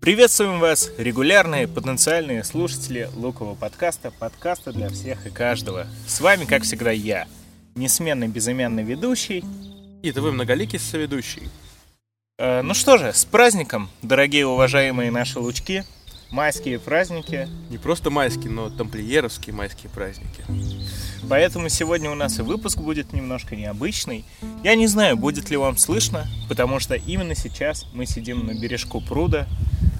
Приветствуем вас, регулярные потенциальные слушатели Лукового подкаста, подкаста для всех и каждого. С вами, как всегда, я, несменный безымянный ведущий. И твой многоликий соведущий. Э, ну что же, с праздником, дорогие уважаемые наши лучки, майские праздники. Не просто майские, но тамплиеровские майские праздники. Поэтому сегодня у нас и выпуск будет немножко необычный. Я не знаю, будет ли вам слышно, потому что именно сейчас мы сидим на бережку пруда,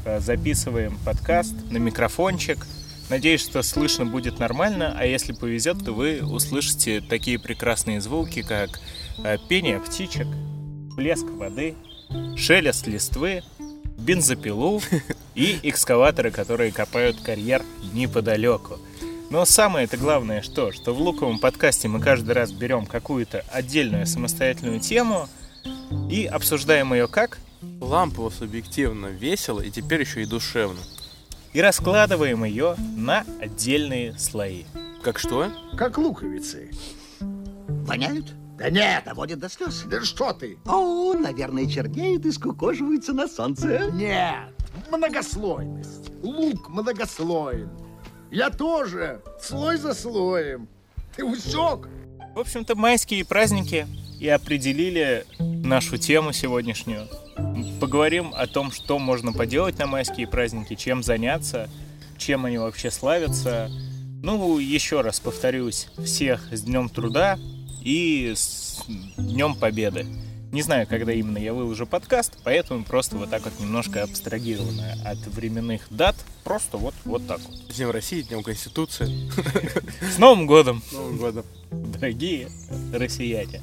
э, записываем подкаст на микрофончик. Надеюсь, что слышно будет нормально, а если повезет, то вы услышите такие прекрасные звуки, как э, пение птичек, плеск воды, шелест листвы, бензопилу и экскаваторы, которые копают карьер неподалеку. Но самое это главное что? Что в луковом подкасте мы каждый раз берем какую-то отдельную самостоятельную тему и обсуждаем ее как? Лампово, субъективно, весело и теперь еще и душевно. И раскладываем ее на отдельные слои. Как что? Как луковицы. Воняют? Да нет, Доводит до слез. да что ты? О, наверное, чернеют и скукоживаются на солнце. Нет, многослойность. Лук многослоен. Я тоже, слой за слоем. Ты усек? В общем-то, майские праздники и определили нашу тему сегодняшнюю. Поговорим о том, что можно поделать на майские праздники, чем заняться, чем они вообще славятся. Ну, еще раз повторюсь, всех с Днем Труда и с Днем Победы. Не знаю, когда именно я выложу подкаст, поэтому просто вот так вот немножко абстрагированно от временных дат. Просто вот, вот так вот. С Днем России, Днем Конституции, С Новым годом, с Новым годом. дорогие россияне!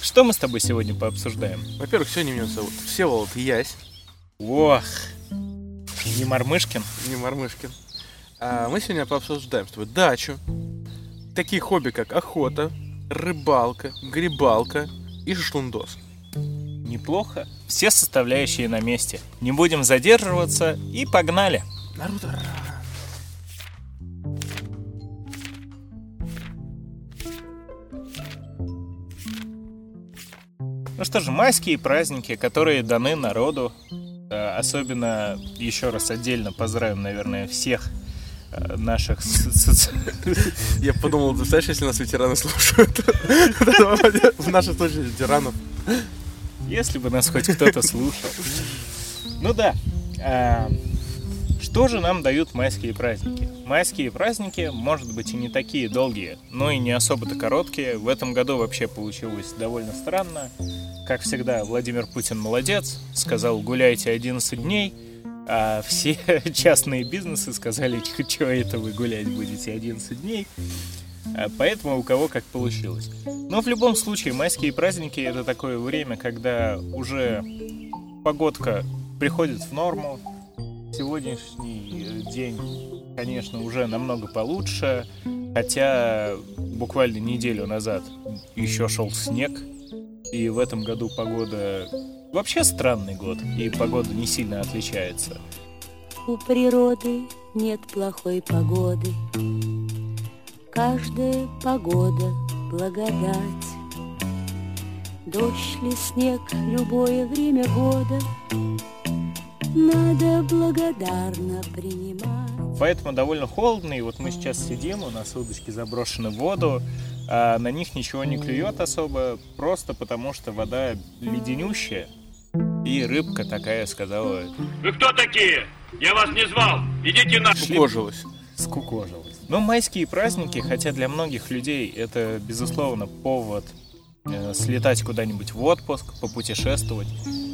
Что мы с тобой сегодня пообсуждаем? Во-первых, сегодня меня зовут Всеволод Ясь, Ох, не Мормышкин. не Мормышкин. А мы сегодня пообсуждаем с тобой дачу, такие хобби, как охота, рыбалка, грибалка и шашлындос. Неплохо. Все составляющие на месте. Не будем задерживаться и погнали. Наруто. Ну что же, майские праздники, которые даны народу. Э, Особенно, еще раз отдельно поздравим, наверное, всех э, наших Я подумал, ты представляешь, если нас ветераны слушают? В нашем случае ветеранов. Если бы нас хоть кто-то слушал. Ну да. а, Что же нам дают майские праздники? Майские праздники, может быть, и не такие долгие, но и не особо-то короткие. В этом году вообще получилось довольно странно. Как всегда, Владимир Путин молодец, сказал гуляйте 11 дней, а все частные бизнесы сказали, что это вы гулять будете 11 дней. А Поэтому у кого как получилось. Но в любом случае, майские праздники это такое время, когда уже погодка приходит в норму. Сегодняшний э, день, конечно, уже намного получше. Хотя буквально неделю назад еще шел снег. И в этом году погода... Вообще странный год, и погода не сильно отличается. У природы нет плохой погоды. Каждая погода — благодать. Дождь ли снег, любое время года Надо благодарно принимать. Поэтому довольно холодно, и вот мы сейчас сидим, у нас удочки заброшены в воду, а на них ничего не клюет особо, просто потому что вода леденющая, и рыбка такая сказала, Вы кто такие? Я вас не звал. Идите на... Скукожилась. скукожилась. Но майские праздники, хотя для многих людей это, безусловно, повод э, слетать куда-нибудь в отпуск, попутешествовать.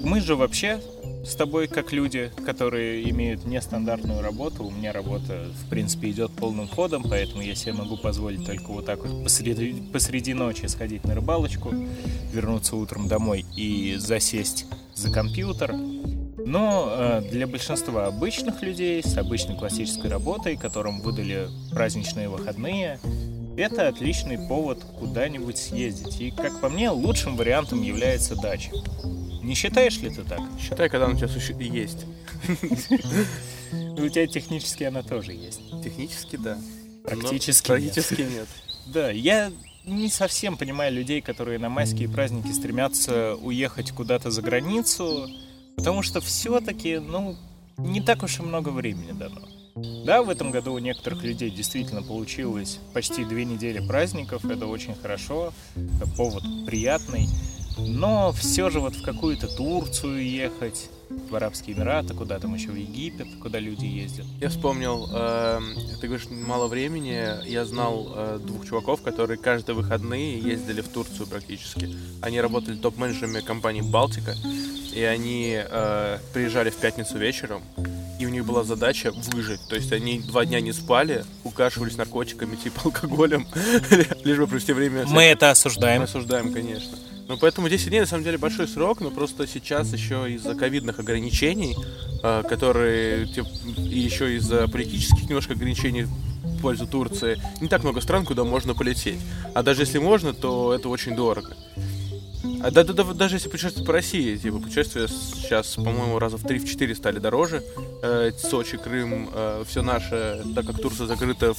Мы же вообще с тобой как люди, которые имеют нестандартную работу. У меня работа, в принципе, идет полным ходом, поэтому я себе могу позволить только вот так вот посреди, посреди ночи сходить на рыбалочку, вернуться утром домой и засесть за компьютер. Но э, для большинства обычных людей с обычной классической работой, которым выдали праздничные выходные, это отличный повод куда-нибудь съездить. И, как по мне, лучшим вариантом является дача. Не считаешь ли ты так? Считай, когда она у тебя суще- есть. У тебя технически она тоже есть. Технически, да. Практически. Практически нет. Да, я не совсем понимаю людей, которые на майские праздники стремятся уехать куда-то за границу, потому что все-таки, ну, не так уж и много времени дано. Да, в этом году у некоторых людей действительно получилось почти две недели праздников, это очень хорошо, повод приятный. Но все же вот в какую-то Турцию ехать, в Арабские Эмираты, куда там еще в Египет, куда люди ездят. Я вспомнил, э, ты говоришь, мало времени. Я знал э, двух чуваков, которые каждые выходные ездили в Турцию практически. Они работали топ-менеджерами компании Балтика, и они э, приезжали в пятницу вечером, и у них была задача выжить. То есть они два дня не спали, укашивались наркотиками, типа алкоголем, лишь бы провести время. Мы это осуждаем. Мы осуждаем, конечно. Ну, поэтому 10 дней, на самом деле, большой срок, но просто сейчас еще из-за ковидных ограничений, э, которые, типа, и еще из-за политических немножко ограничений в пользу Турции, не так много стран, куда можно полететь. А даже если можно, то это очень дорого. А да, да, да, даже если путешествовать по России, типа путешествия сейчас, по-моему, раза в 3-4 стали дороже. Э, Сочи, Крым, э, все наше, так как Турция закрыта,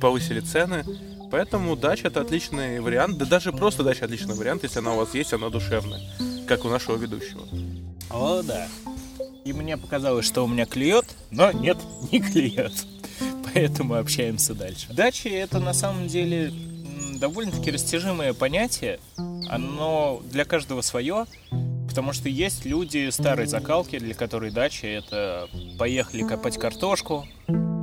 повысили цены. Поэтому дача это отличный вариант. Да даже просто дача отличный вариант, если она у вас есть, она душевная. Как у нашего ведущего. О, да. И мне показалось, что у меня клюет, но нет, не клюет. Поэтому общаемся дальше. Дача это на самом деле довольно-таки растяжимое понятие. Оно для каждого свое. Потому что есть люди старой закалки, для которой дача это поехали копать картошку,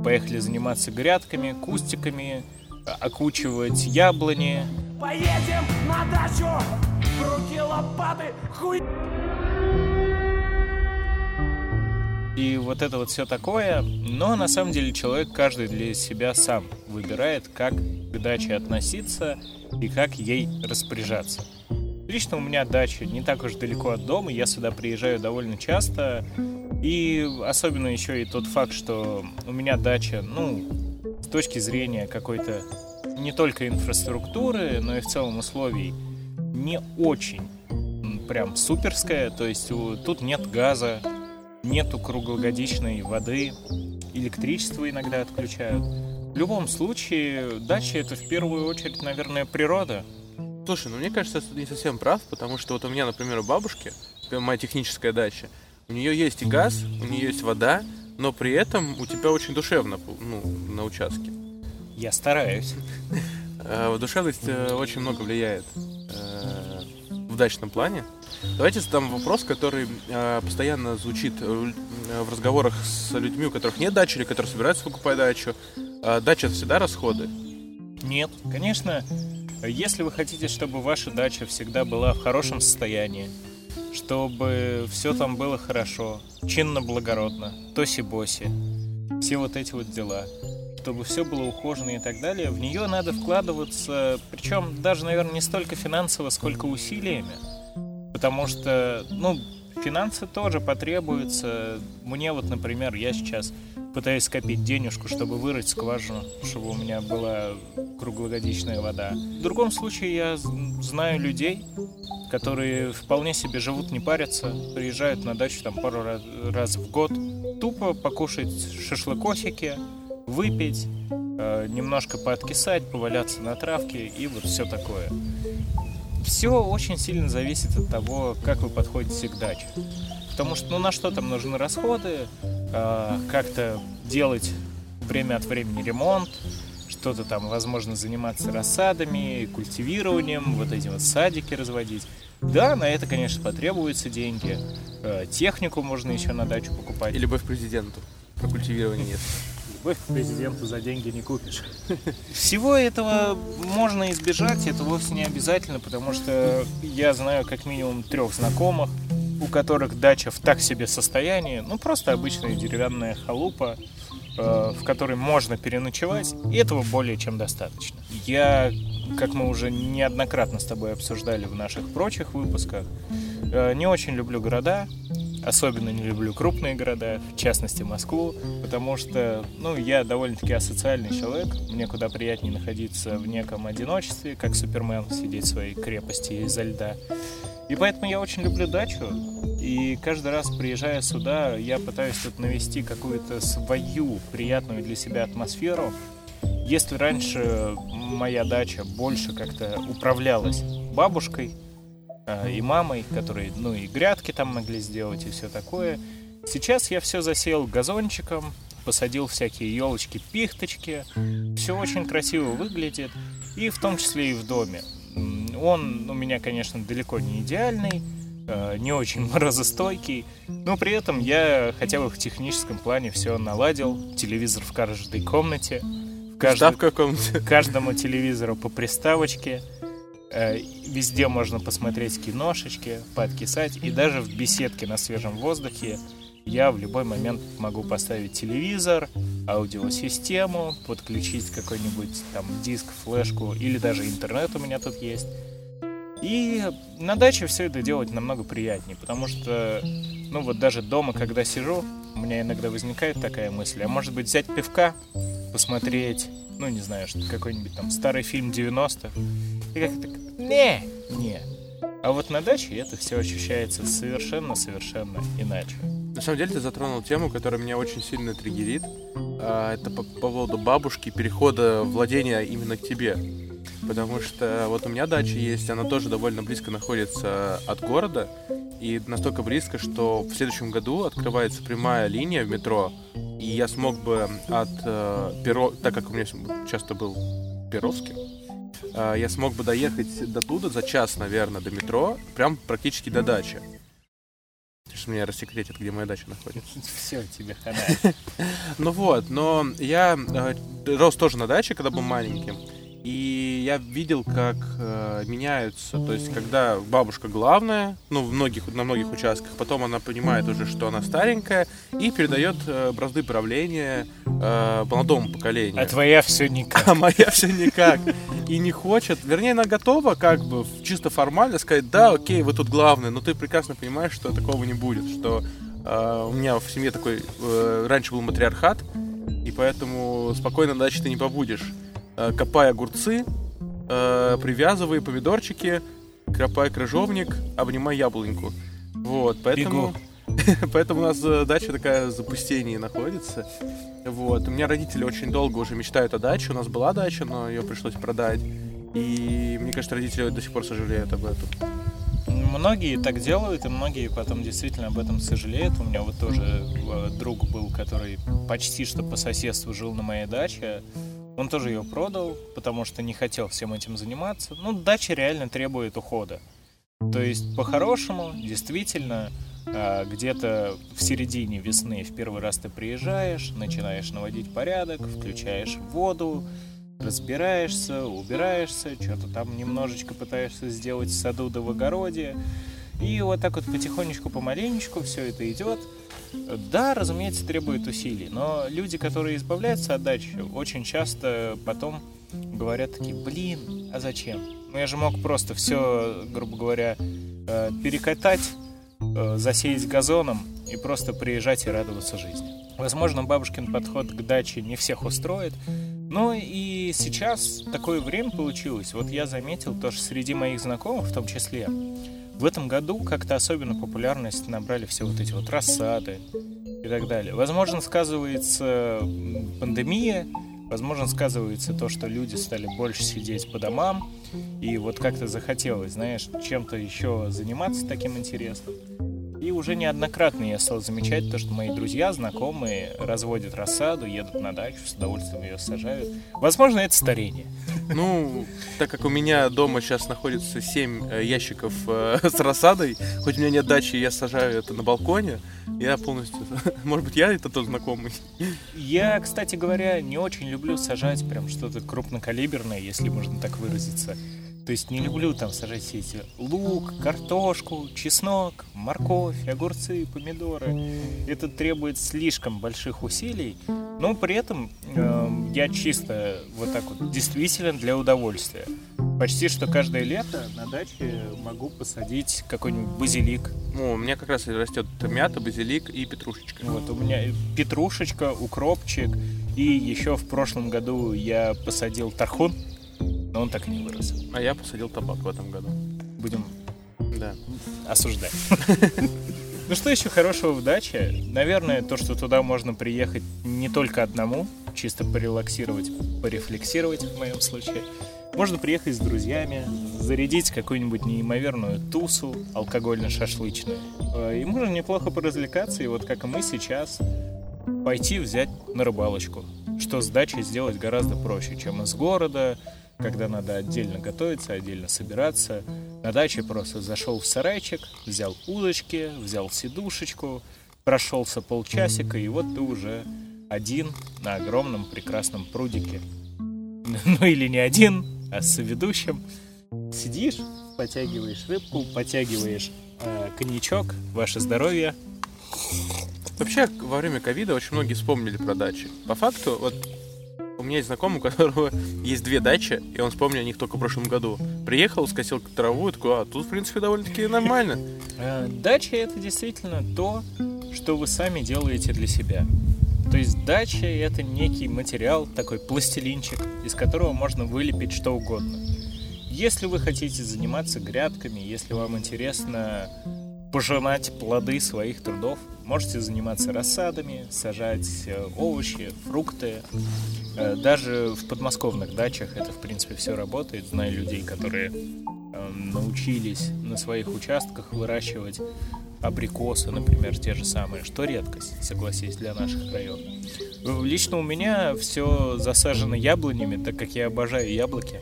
поехали заниматься грядками, кустиками, окучивать яблони. Поедем на дачу, в руки лопаты, хуй... И вот это вот все такое. Но на самом деле человек каждый для себя сам выбирает, как к даче относиться и как ей распоряжаться. Лично у меня дача не так уж далеко от дома, я сюда приезжаю довольно часто. И особенно еще и тот факт, что у меня дача, ну, с точки зрения какой-то не только инфраструктуры, но и в целом условий не очень прям суперская. То есть тут нет газа, нету круглогодичной воды, электричество иногда отключают. В любом случае, дача это в первую очередь, наверное, природа. Слушай, ну мне кажется, ты не совсем прав, потому что вот у меня, например, у бабушки, моя техническая дача, у нее есть и газ, у нее есть вода, но при этом у тебя очень душевно ну, на участке. Я стараюсь. Э, душевность э, очень много влияет э, в дачном плане. Давайте задам вопрос, который постоянно звучит в разговорах с людьми, у которых нет дачи или которые собираются покупать дачу. Дача это всегда расходы? Нет, конечно. Если вы хотите, чтобы ваша дача всегда была в хорошем состоянии, чтобы все там было хорошо, чинно-благородно, тоси-боси, все вот эти вот дела, чтобы все было ухожено и так далее, в нее надо вкладываться, причем даже, наверное, не столько финансово, сколько усилиями, потому что, ну, финансы тоже потребуются. Мне вот, например, я сейчас пытаюсь скопить денежку, чтобы вырыть скважину, чтобы у меня была круглогодичная вода. В другом случае я знаю людей, которые вполне себе живут, не парятся, приезжают на дачу там пару раз, раз в год, тупо покушать шашлыкосики, выпить, э, немножко пооткисать, поваляться на травке и вот все такое. Все очень сильно зависит от того, как вы подходите к даче. Потому что, ну, на что там нужны расходы, э, как-то делать время от времени ремонт, что-то там, возможно, заниматься рассадами, культивированием, вот эти вот садики разводить. Да, на это, конечно, потребуются деньги. Э, технику можно еще на дачу покупать. И любовь к президенту. Про культивирование нет любовь к президенту за деньги не купишь. Всего этого можно избежать, это вовсе не обязательно, потому что я знаю как минимум трех знакомых, у которых дача в так себе состоянии, ну просто обычная деревянная халупа, э, в которой можно переночевать, и этого более чем достаточно. Я, как мы уже неоднократно с тобой обсуждали в наших прочих выпусках, э, не очень люблю города, Особенно не люблю крупные города, в частности Москву, потому что, ну, я довольно-таки асоциальный человек. Мне куда приятнее находиться в неком одиночестве, как Супермен, сидеть в своей крепости изо льда. И поэтому я очень люблю дачу. И каждый раз, приезжая сюда, я пытаюсь тут навести какую-то свою приятную для себя атмосферу. Если раньше моя дача больше как-то управлялась бабушкой, и мамой, которые, ну, и грядки там могли сделать, и все такое. Сейчас я все засеял газончиком, посадил всякие елочки, пихточки. Все очень красиво выглядит, и в том числе и в доме. Он у меня, конечно, далеко не идеальный, э, не очень морозостойкий, но при этом я хотя бы в техническом плане все наладил. Телевизор в каждой комнате, в каждой- Ставка в каждому телевизору по приставочке. Э, Везде можно посмотреть киношечки, пооткисать. И даже в беседке на свежем воздухе я в любой момент могу поставить телевизор, аудиосистему, подключить какой-нибудь там диск, флешку или даже интернет у меня тут есть. И на даче все это делать намного приятнее, потому что, ну вот даже дома, когда сижу, у меня иногда возникает такая мысль, а может быть взять пивка, посмотреть, ну не знаю, что какой-нибудь там старый фильм 90-х, и как так, не, не. А вот на даче это все ощущается совершенно-совершенно иначе. На самом деле ты затронул тему, которая меня очень сильно триггерит. А, Это по, по поводу бабушки, перехода владения именно к тебе. Потому что вот у меня дача есть, она тоже довольно близко находится от города. И настолько близко, что в следующем году открывается прямая линия в метро. И я смог бы от э, Перо... Так как у меня часто был Перовский, э, я смог бы доехать до туда за час, наверное, до метро, прям практически до дачи. Сейчас меня рассекретят, где моя дача находится. Все, тебе хана. Ну вот, но я э, рос тоже на даче, когда был маленьким. И я видел, как э, меняются. То есть, когда бабушка главная, ну, в многих, на многих участках, потом она понимает уже, что она старенькая, и передает э, бразды правления э, молодому поколению. А твоя все никак. А моя все никак. И не хочет. Вернее, она готова как бы чисто формально сказать, да, окей, вы тут главные, но ты прекрасно понимаешь, что такого не будет, что э, у меня в семье такой э, раньше был матриархат, и поэтому спокойно даче ты не побудешь. Э, копай огурцы, э, привязывай помидорчики, копай крыжовник, обнимай яблоньку. Вот, поэтому... Поэтому у нас э, дача такая в запустении находится. Вот. У меня родители очень долго уже мечтают о даче. У нас была дача, но ее пришлось продать. И мне кажется, родители до сих пор сожалеют об этом. Многие так делают, и многие потом действительно об этом сожалеют. У меня вот тоже друг был, который почти что по соседству жил на моей даче. Он тоже ее продал, потому что не хотел всем этим заниматься. Ну, дача реально требует ухода. То есть, по-хорошему, действительно, а, где-то в середине весны в первый раз ты приезжаешь, начинаешь наводить порядок, включаешь воду, разбираешься, убираешься, что-то там немножечко пытаешься сделать в саду да в огороде. И вот так вот потихонечку, помаленечку все это идет. Да, разумеется, требует усилий, но люди, которые избавляются от дачи, очень часто потом говорят такие, блин, а зачем? Ну я же мог просто все, грубо говоря, э, перекатать, э, засеять газоном и просто приезжать и радоваться жизни. Возможно, бабушкин подход к даче не всех устроит, но и сейчас такое время получилось. Вот я заметил тоже среди моих знакомых в том числе, в этом году как-то особенно популярность набрали все вот эти вот рассады и так далее. Возможно, сказывается пандемия, возможно, сказывается то, что люди стали больше сидеть по домам, и вот как-то захотелось, знаешь, чем-то еще заниматься таким интересным. И уже неоднократно я стал замечать то, что мои друзья, знакомые разводят рассаду, едут на дачу, с удовольствием ее сажают. Возможно, это старение. Ну, так как у меня дома сейчас находится 7 ящиков э, с рассадой, хоть у меня нет дачи, я сажаю это на балконе, я полностью... Может быть, я это тот знакомый? Я, кстати говоря, не очень люблю сажать прям что-то крупнокалиберное, если можно так выразиться. То есть не люблю там сажать все эти лук, картошку, чеснок, морковь, огурцы, помидоры. Это требует слишком больших усилий, но при этом эм, я чисто вот так вот действительно для удовольствия. Почти что каждое лето на даче могу посадить какой-нибудь базилик. Ну, у меня как раз растет мята, базилик и петрушечка. Вот у меня петрушечка, укропчик. И еще в прошлом году я посадил тархун, но он так и не вырос. А я посадил табак в этом году. Будем Да. осуждать. Ну что еще хорошего в даче? Наверное, то, что туда можно приехать не только одному, чисто порелаксировать, порефлексировать в моем случае. Можно приехать с друзьями, зарядить какую-нибудь неимоверную тусу алкогольно-шашлычную. Э, И можно неплохо поразвлекаться, и вот как и мы сейчас, пойти взять на рыбалочку. Что с дачей сделать гораздо проще, чем из города, когда надо отдельно готовиться, отдельно собираться. На даче просто зашел в сарайчик, взял удочки, взял сидушечку, прошелся полчасика, и вот ты уже один на огромном прекрасном прудике. Ну или не один, а с ведущим. Сидишь, потягиваешь рыбку, потягиваешь э, коньячок, ваше здоровье. Вообще, во время ковида очень многие вспомнили про дачи. По факту, вот у меня есть знакомый, у которого есть две дачи, и он вспомнил о них только в прошлом году. Приехал, скосил траву, и такой, а тут, в принципе, довольно-таки нормально. Э, Дача это действительно то, что вы сами делаете для себя. То есть дача это некий материал, такой пластилинчик, из которого можно вылепить что угодно. Если вы хотите заниматься грядками, если вам интересно пожинать плоды своих трудов, можете заниматься рассадами, сажать э, овощи, фрукты. Э, Даже в подмосковных дачах это, в принципе, все работает. Знаю людей, которые э, научились на своих участках выращивать абрикосы, например, те же самые, что редкость, согласись, для наших. Э, Лично у меня все засажено яблонями, так как я обожаю яблоки.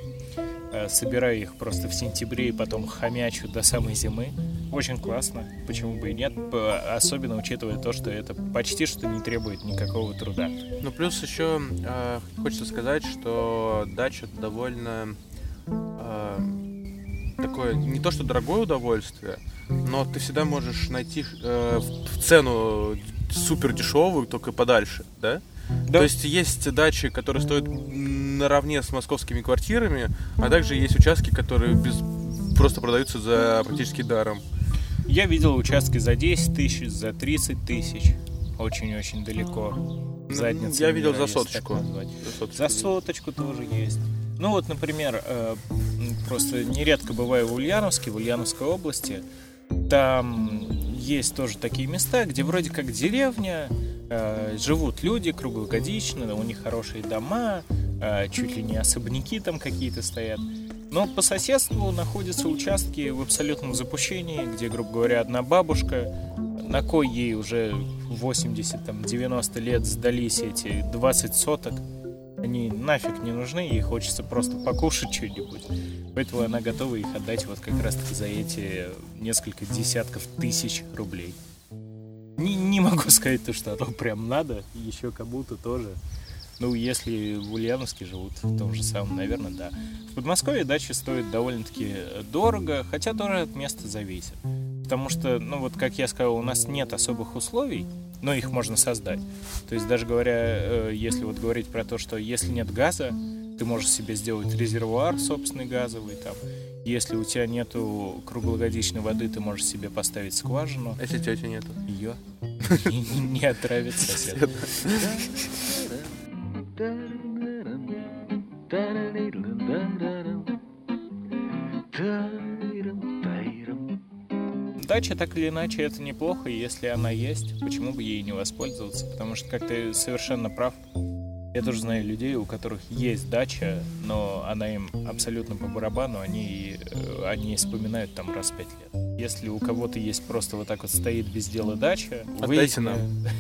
Э, Собираю их просто в сентябре и потом хомячу до самой зимы. Очень классно, почему бы и нет, особенно учитывая то, что это почти что не требует никакого труда. Ну, плюс еще э, хочется сказать, что дача довольно э, такое, не то что дорогое удовольствие, но ты всегда можешь найти э, в цену супер дешевую, только подальше, да? То есть есть дачи, которые стоят наравне с московскими квартирами, а также есть участки, которые без, просто продаются за практически даром. Я видел участки за 10 тысяч, за 30 тысяч. Очень-очень далеко. Задница Я видел за соточку. За соточку. За соточку тоже есть. Ну вот, например, э, просто нередко бываю в Ульяновске, в Ульяновской области. Там есть тоже такие места, где вроде как деревня, э, живут люди круглогодично, у них хорошие дома, э, чуть ли не особняки там какие-то стоят. Но по соседству находятся участки в абсолютном запущении, где, грубо говоря, одна бабушка, на кой ей уже 80-90 лет сдались эти 20 соток, они нафиг не нужны, ей хочется просто покушать что-нибудь. Поэтому она готова их отдать вот как раз за эти несколько десятков тысяч рублей. Не, не могу сказать то, что оно прям надо, еще кому-то тоже. Ну, если в Ульяновске живут в том же самом, наверное, да. В Подмосковье дачи стоят довольно-таки дорого, хотя тоже от места зависит. Потому что, ну вот, как я сказал, у нас нет особых условий, но их можно создать. То есть даже говоря, э, если вот говорить про то, что если нет газа, ты можешь себе сделать резервуар собственный газовый там. Если у тебя нету круглогодичной воды, ты можешь себе поставить скважину. Если тети нету. Ее не, не отравит сосед. Дача так или иначе это неплохо, и если она есть, почему бы ей не воспользоваться? Потому что, как ты совершенно прав, я тоже знаю людей, у которых есть дача, но она им абсолютно по барабану, они, э, они вспоминают там раз в пять лет. Если у кого-то есть просто вот так вот стоит без дела дача, Отдайте нам.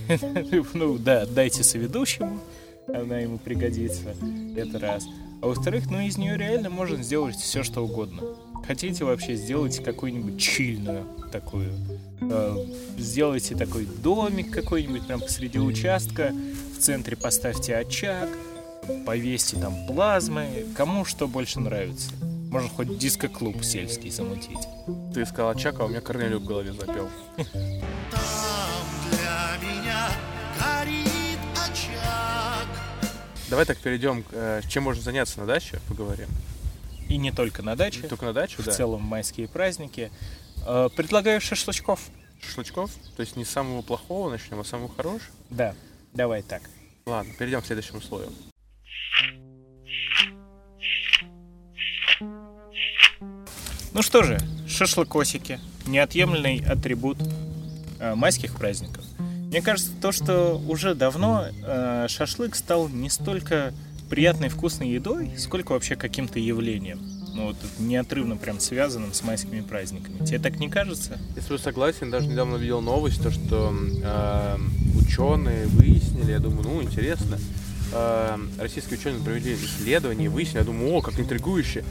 ну да, дайте соведущему, она ему пригодится, это раз. А во-вторых, ну из нее реально можно сделать все, что угодно. Хотите вообще, сделайте какую-нибудь чильную такую. Э, сделайте такой домик какой-нибудь прям посреди участка. В центре поставьте очаг, повесьте там плазмы. Кому что больше нравится. Можно хоть диско-клуб сельский замутить. Ты сказал очаг, а у меня Корнелию в голове запел. Давай так перейдем, э, чем можно заняться на даче, поговорим. И не только на даче, Только на дачу, в да. целом в майские праздники. Э, предлагаю шашлычков. Шашлычков, то есть не с самого плохого начнем, а с самого хорошего. Да, давай так. Ладно, перейдем к следующему слою. Ну что же, шашлыкосики. Неотъемлемый атрибут э, майских праздников. Мне кажется, то, что уже давно э, шашлык стал не столько приятной вкусной едой, сколько вообще каким-то явлением. Ну вот неотрывно прям связанным с майскими праздниками. Тебе так не кажется? Я с тобой согласен, даже недавно видел новость, то, что э, ученые выяснили, я думаю, ну, интересно, э, российские ученые провели исследование и выяснили, я думаю, о, как интригующе,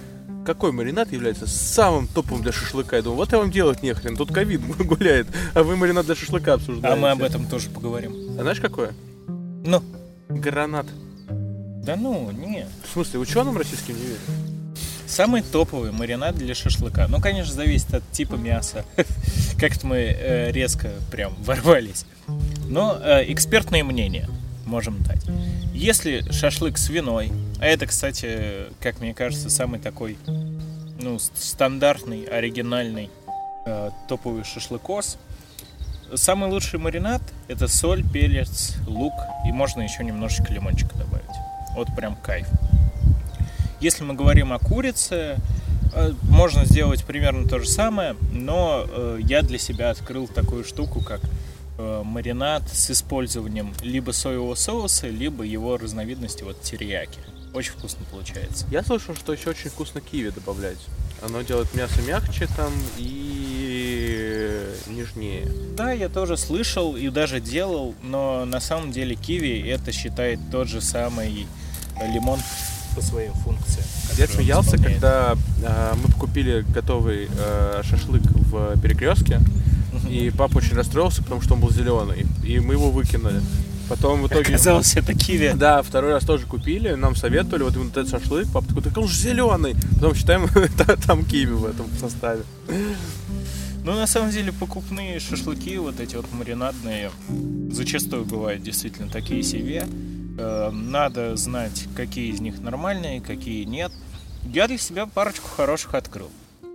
какой маринад является самым топовым для шашлыка. Я думаю, вот я вам делать нехрен, тут ковид гуляет, а вы маринад для шашлыка обсуждаете. А мы об этом тоже поговорим. А знаешь какое? Ну, Гранат. да ну, нет. В смысле, ученым российским не верю? Самый топовый маринад для шашлыка. Ну, конечно, зависит от типа мяса. Как-то мы э, резко прям ворвались. Но э, экспертное мнение можем дать. Если шашлык свиной, а это, кстати, как мне кажется, самый такой, ну, стандартный, оригинальный э, топовый шашлыкос, самый лучший маринад это соль, перец, лук и можно еще немножечко лимончика добавить. Вот прям кайф. Если мы говорим о курице, э, можно сделать примерно то же самое, но э, я для себя открыл такую штуку, как э, маринад с использованием либо соевого соуса, либо его разновидности вот терияки. Очень вкусно получается. Я слышал, что еще очень вкусно киви добавлять. Оно делает мясо мягче там и нежнее. Да, я тоже слышал и даже делал, но на самом деле киви это считает тот же самый лимон по своим функциям. Я смеялся, когда э, мы купили готовый э, шашлык в перекрестке, и папа очень расстроился, потому что он был зеленый, и мы его выкинули. Потом в итоге... Оказалось, это киви. Да, второй раз тоже купили, нам советовали, вот именно этот шашлык, папа такой, так он же зеленый. Потом считаем, та- там киви в этом составе. Ну, на самом деле, покупные шашлыки, вот эти вот маринадные, зачастую бывают действительно такие себе. Э, Надо знать, какие из них нормальные, какие нет. Я для себя парочку хороших открыл,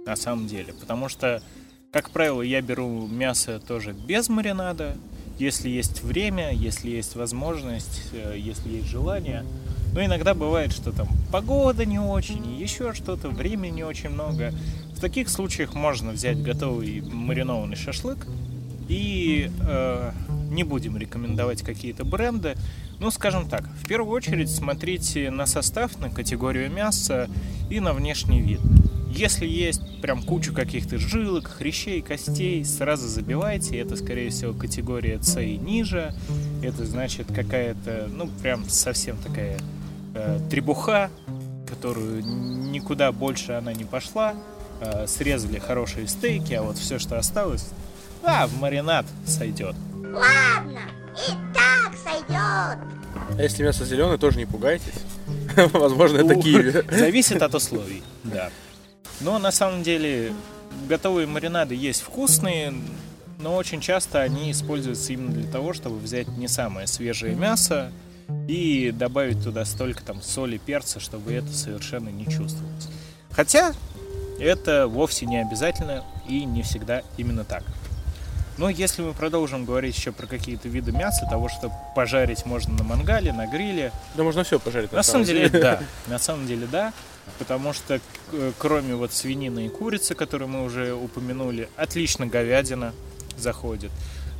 на самом деле. Потому что, как правило, я беру мясо тоже без маринада, если есть время, если есть возможность, э, если есть желание. Но иногда бывает, что там погода не очень, еще что-то, времени не очень много. В таких случаях можно взять готовый маринованный шашлык и э, не будем рекомендовать какие-то бренды. Ну, скажем так, в первую очередь смотрите на состав, на категорию мяса и на внешний вид. Если есть прям кучу каких-то жилок, хрящей, костей, сразу забивайте. Это, скорее всего, категория С и ниже. Это значит какая-то, ну, прям совсем такая э, требуха, которую никуда больше она не пошла. Э, срезали хорошие стейки, а вот все, что осталось, а, в маринад сойдет. Ладно, и так сойдет. А если мясо зеленое, тоже не пугайтесь. Возможно, это киви. Зависит от условий, да. Но на самом деле готовые маринады есть вкусные, но очень часто они используются именно для того, чтобы взять не самое свежее мясо и добавить туда столько там соли, перца, чтобы это совершенно не чувствовалось. Хотя это вовсе не обязательно и не всегда именно так. Но если мы продолжим говорить еще про какие-то виды мяса, того, что пожарить можно на мангале, на гриле, Да можно все пожарить. на самом деле, да. На самом деле, да. Потому что э, кроме вот свинины и курицы, которые мы уже упомянули, отлично говядина заходит.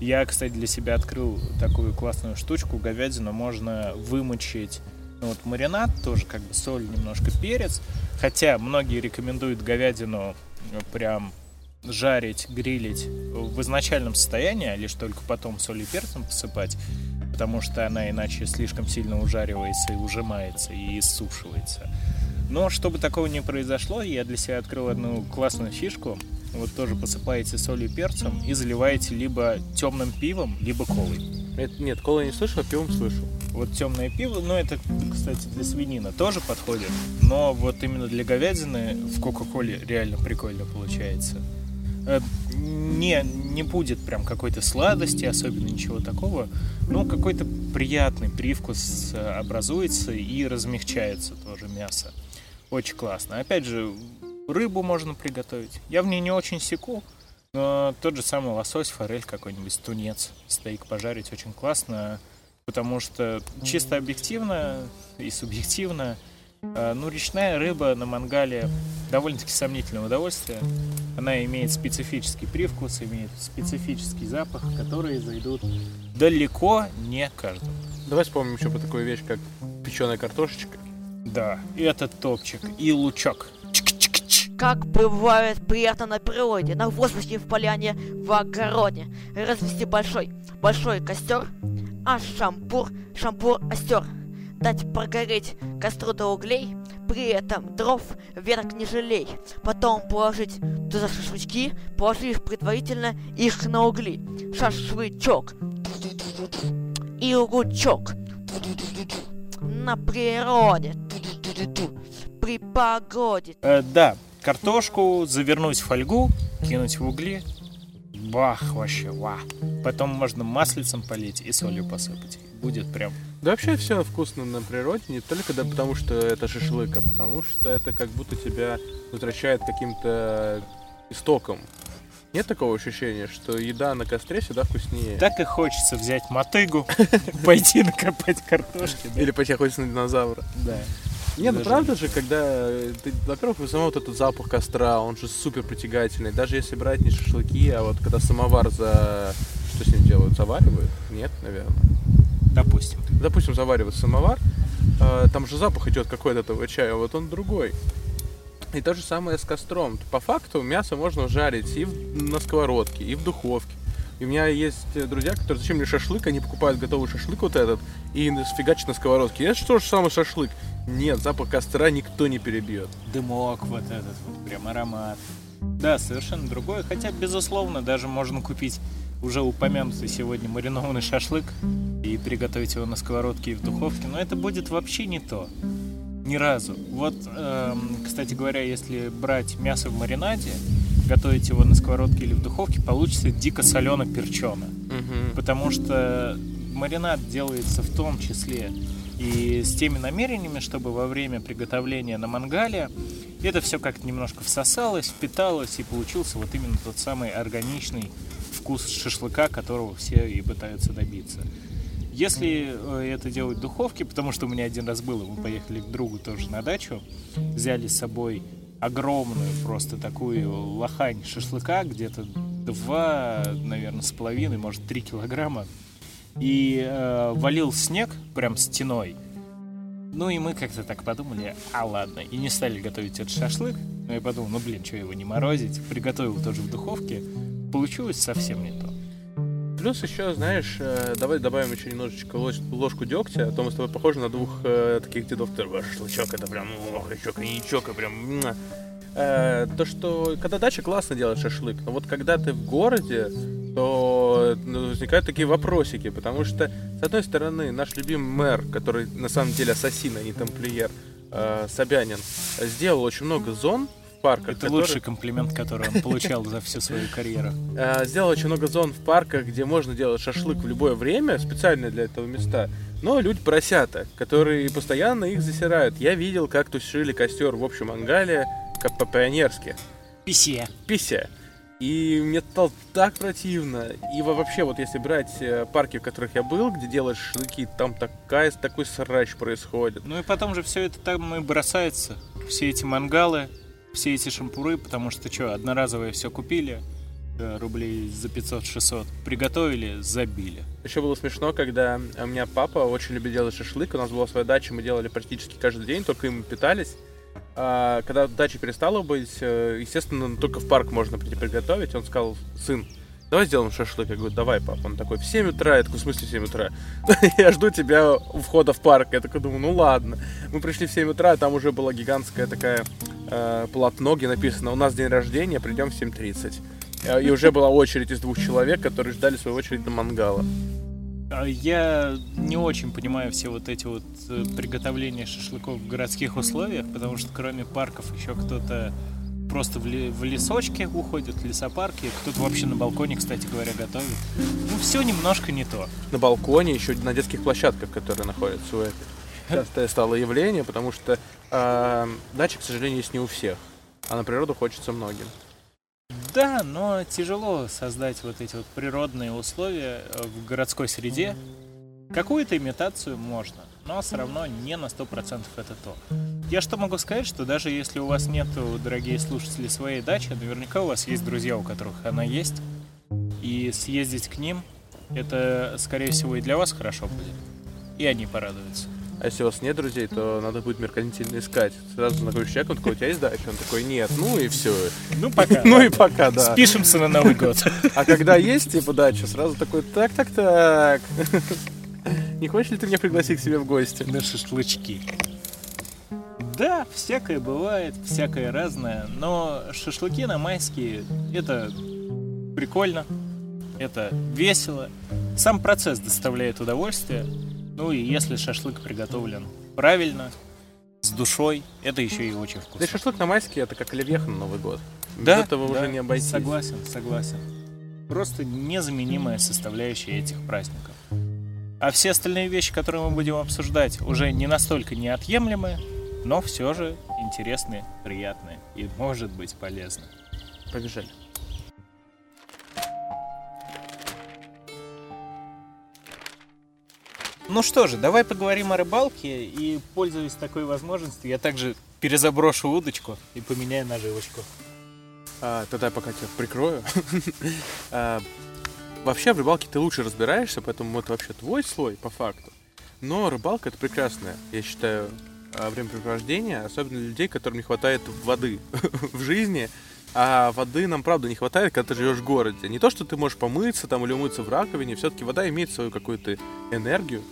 Я, кстати, для себя открыл такую классную штучку. Говядину можно вымочить ну, вот маринад, тоже как бы соль, немножко перец. Хотя многие рекомендуют говядину прям жарить, грилить в изначальном состоянии, а лишь только потом соль и перцем посыпать, потому что она иначе слишком сильно ужаривается и ужимается и иссушивается. Но чтобы такого не произошло, я для себя открыл одну классную фишку. Вот тоже посыпаете солью и перцем и заливаете либо темным пивом, либо колой. Это- Нет, кола я не слышал, а пивом слышал. Вот темное пиво, ну это, кстати, для свинины тоже подходит, но вот именно для говядины в Кока-Коле реально прикольно получается. Э, Не, не будет прям какой-то сладости, особенно ничего такого, но какой-то приятный привкус э, образуется и размягчается тоже мясо. Очень классно. Опять же, рыбу можно приготовить. Я в ней не очень секу, но тот же самый лосось, форель какой-нибудь, тунец, стейк пожарить очень классно, потому что чисто объективно и субъективно, э, ну, речная рыба на мангале довольно-таки сомнительное удовольствие. Она имеет специфический привкус, имеет специфический запах, которые зайдут далеко не каждому. Давай вспомним еще про такую вещь, как печеная картошечка. Да, это топчик. И лучок. Как бывает приятно на природе, на воздухе в поляне, в огороде. Развести большой, большой костер, а шампур, шампур остер. Дать прогореть костру до углей, при этом дров веток не жалей. Потом положить туда шашлычки, положив предварительно их на угли. Шашлычок. И лучок. На природе. При погоде. Э, да, картошку завернуть в фольгу, кинуть в угли. Бах, вообще, ва. Потом можно маслицем полить и солью посыпать. Будет прям... Да вообще все вкусно на природе, не только да, потому что это шашлык, а потому что это как будто тебя возвращает каким-то истокам. Нет такого ощущения, что еда на костре всегда вкуснее? Так и хочется взять мотыгу, пойти накопать картошки. Или пойти охотиться на динозавра. Да. Не, ну правда же, когда ты, во-первых, сам вот этот запах костра, он же супер притягательный. Даже если брать не шашлыки, а вот когда самовар за... Что с ним делают? Заваривают? Нет, наверное. Допустим. Допустим, заваривают самовар, а, там же запах идет какой-то этого чая, а вот он другой. И то же самое с костром. По факту мясо можно жарить и на сковородке, и в духовке. И у меня есть э, друзья, которые зачем мне шашлык, они покупают готовый шашлык вот этот и сфигачат на сковородке. Это что же самое шашлык? Нет, запах костра никто не перебьет. Дымок вот этот вот, прям аромат. Да, совершенно другое. Хотя, безусловно, даже можно купить уже упомянутый сегодня маринованный шашлык и приготовить его на сковородке и в духовке. Но это будет вообще не то. Ни разу. Вот, эм, кстати говоря, если брать мясо в маринаде, готовить его на сковородке или в духовке, получится дико солено перчено. Потому что маринад делается в том числе и с теми намерениями, чтобы во время приготовления на мангале это все как-то немножко всосалось, впиталось и получился вот именно тот самый органичный вкус шашлыка, которого все и пытаются добиться. Если э, это делать в духовке, потому что у меня один раз было, мы поехали к другу тоже на дачу, взяли с собой огромную просто такую лохань шашлыка, где-то два, наверное, с половиной, может, три килограмма, и э, валил снег прям стеной. Ну и мы как-то так подумали, а ладно, и не стали готовить этот шашлык. Но я подумал, ну блин, что его не морозить. Приготовил тоже в духовке. Получилось совсем не то. Плюс еще, знаешь, э, давай добавим еще немножечко лож- ложку дегтя, а то мы с тобой похожи на двух э, таких дедов, которые «Ваш шашлычок, это прям, ох, и коньячок, и прям... муа». Э, то, что когда дача классно делать шашлык, но вот когда ты в городе, то ну, возникают такие вопросики, потому что, с одной стороны, наш любимый мэр, который на самом деле ассасин, а не тамплиер, э, Собянин, сделал очень много зон парках. Это которые- лучший комплимент, который он получал за всю свою карьеру. Э, сделал очень много зон в парках, где можно делать шашлык в любое время, специально для этого места. Но люди поросята, которые постоянно их засирают. Я видел, как тушили костер в общем ангале, как по-пионерски. Писе. Пися. И мне стало так противно. И во- вообще, вот если брать э, парки, в которых я был, где делают шашлыки, там такая, такой срач происходит. Ну и потом же все это там и бросается. Все эти мангалы, все эти шампуры, потому что что, одноразовое все купили, э, рублей за 500-600, приготовили, забили. Еще было смешно, когда у меня папа очень любит делать шашлык. У нас была своя дача, мы делали практически каждый день, только им питались. А, когда дача перестала быть, э, естественно, только в парк можно прийти приготовить. Он сказал, сын, давай сделаем шашлык. Я говорю, давай, папа. Он такой, в 7 утра. Я такой, в смысле в 7 утра? Я жду тебя у входа в парк. Я такой думаю, ну ладно. Мы пришли в 7 утра, а там уже была гигантская такая э, полотно, где написано, у нас день рождения, придем в 7.30. Э, И уже была очередь из двух человек, которые ждали свою очередь на мангала. А Я не очень понимаю все вот эти вот э, приготовления шашлыков в городских условиях, потому что кроме парков еще кто-то просто в, ли- в лесочке уходит, в лесопарки, кто-то вообще на балконе, кстати говоря, готовит. Ну, все немножко не то. на балконе, еще на детских площадках, которые находятся у этой. Частое стало явление, потому что э, дача, к сожалению, есть не у всех, а на природу хочется многим. Да, но тяжело создать вот эти вот природные условия э, в городской среде. Какую-то имитацию можно, но все равно не на 100% это то. Я что могу сказать, что даже если у вас нету, дорогие слушатели, своей дачи, наверняка у вас есть друзья, у которых она есть, и съездить к ним, это, скорее всего, и для вас хорошо будет, и они порадуются. А если у вас нет друзей, то надо будет меркантильно искать. Сразу знакомишь человека, он такой, у тебя есть дача? Он такой, нет, ну и все. Ну, пока. Ну и пока, да. Спишемся на Новый год. А когда есть, типа, дача, сразу такой, так, так, так. Не хочешь ли ты меня пригласить к себе в гости? На шашлычки. Да, всякое бывает, всякое разное, но шашлыки на майские это прикольно, это весело. Сам процесс доставляет удовольствие. Ну и если шашлык приготовлен правильно, с душой, это еще и очень Да вкусно. шашлык на майский это как оливьеха на Новый год. Да, Без этого да, уже не обойтись. Согласен, согласен. Просто незаменимая составляющая этих праздников. А все остальные вещи, которые мы будем обсуждать, уже не настолько неотъемлемые, но все же интересные, приятные и, может быть, полезны. Побежали. Ну что же, давай поговорим о рыбалке и, пользуясь такой возможностью, я также перезаброшу удочку и поменяю наживочку. А, тогда я пока тебя прикрою. Вообще в рыбалке ты лучше разбираешься, поэтому это вообще твой слой по факту. Но рыбалка это прекрасное, я считаю, а, времяпрепровождение, особенно для людей, которым не хватает воды в жизни. А воды нам правда не хватает, когда ты живешь в городе. Не то, что ты можешь помыться там или умыться в раковине, все-таки вода имеет свою какую-то энергию,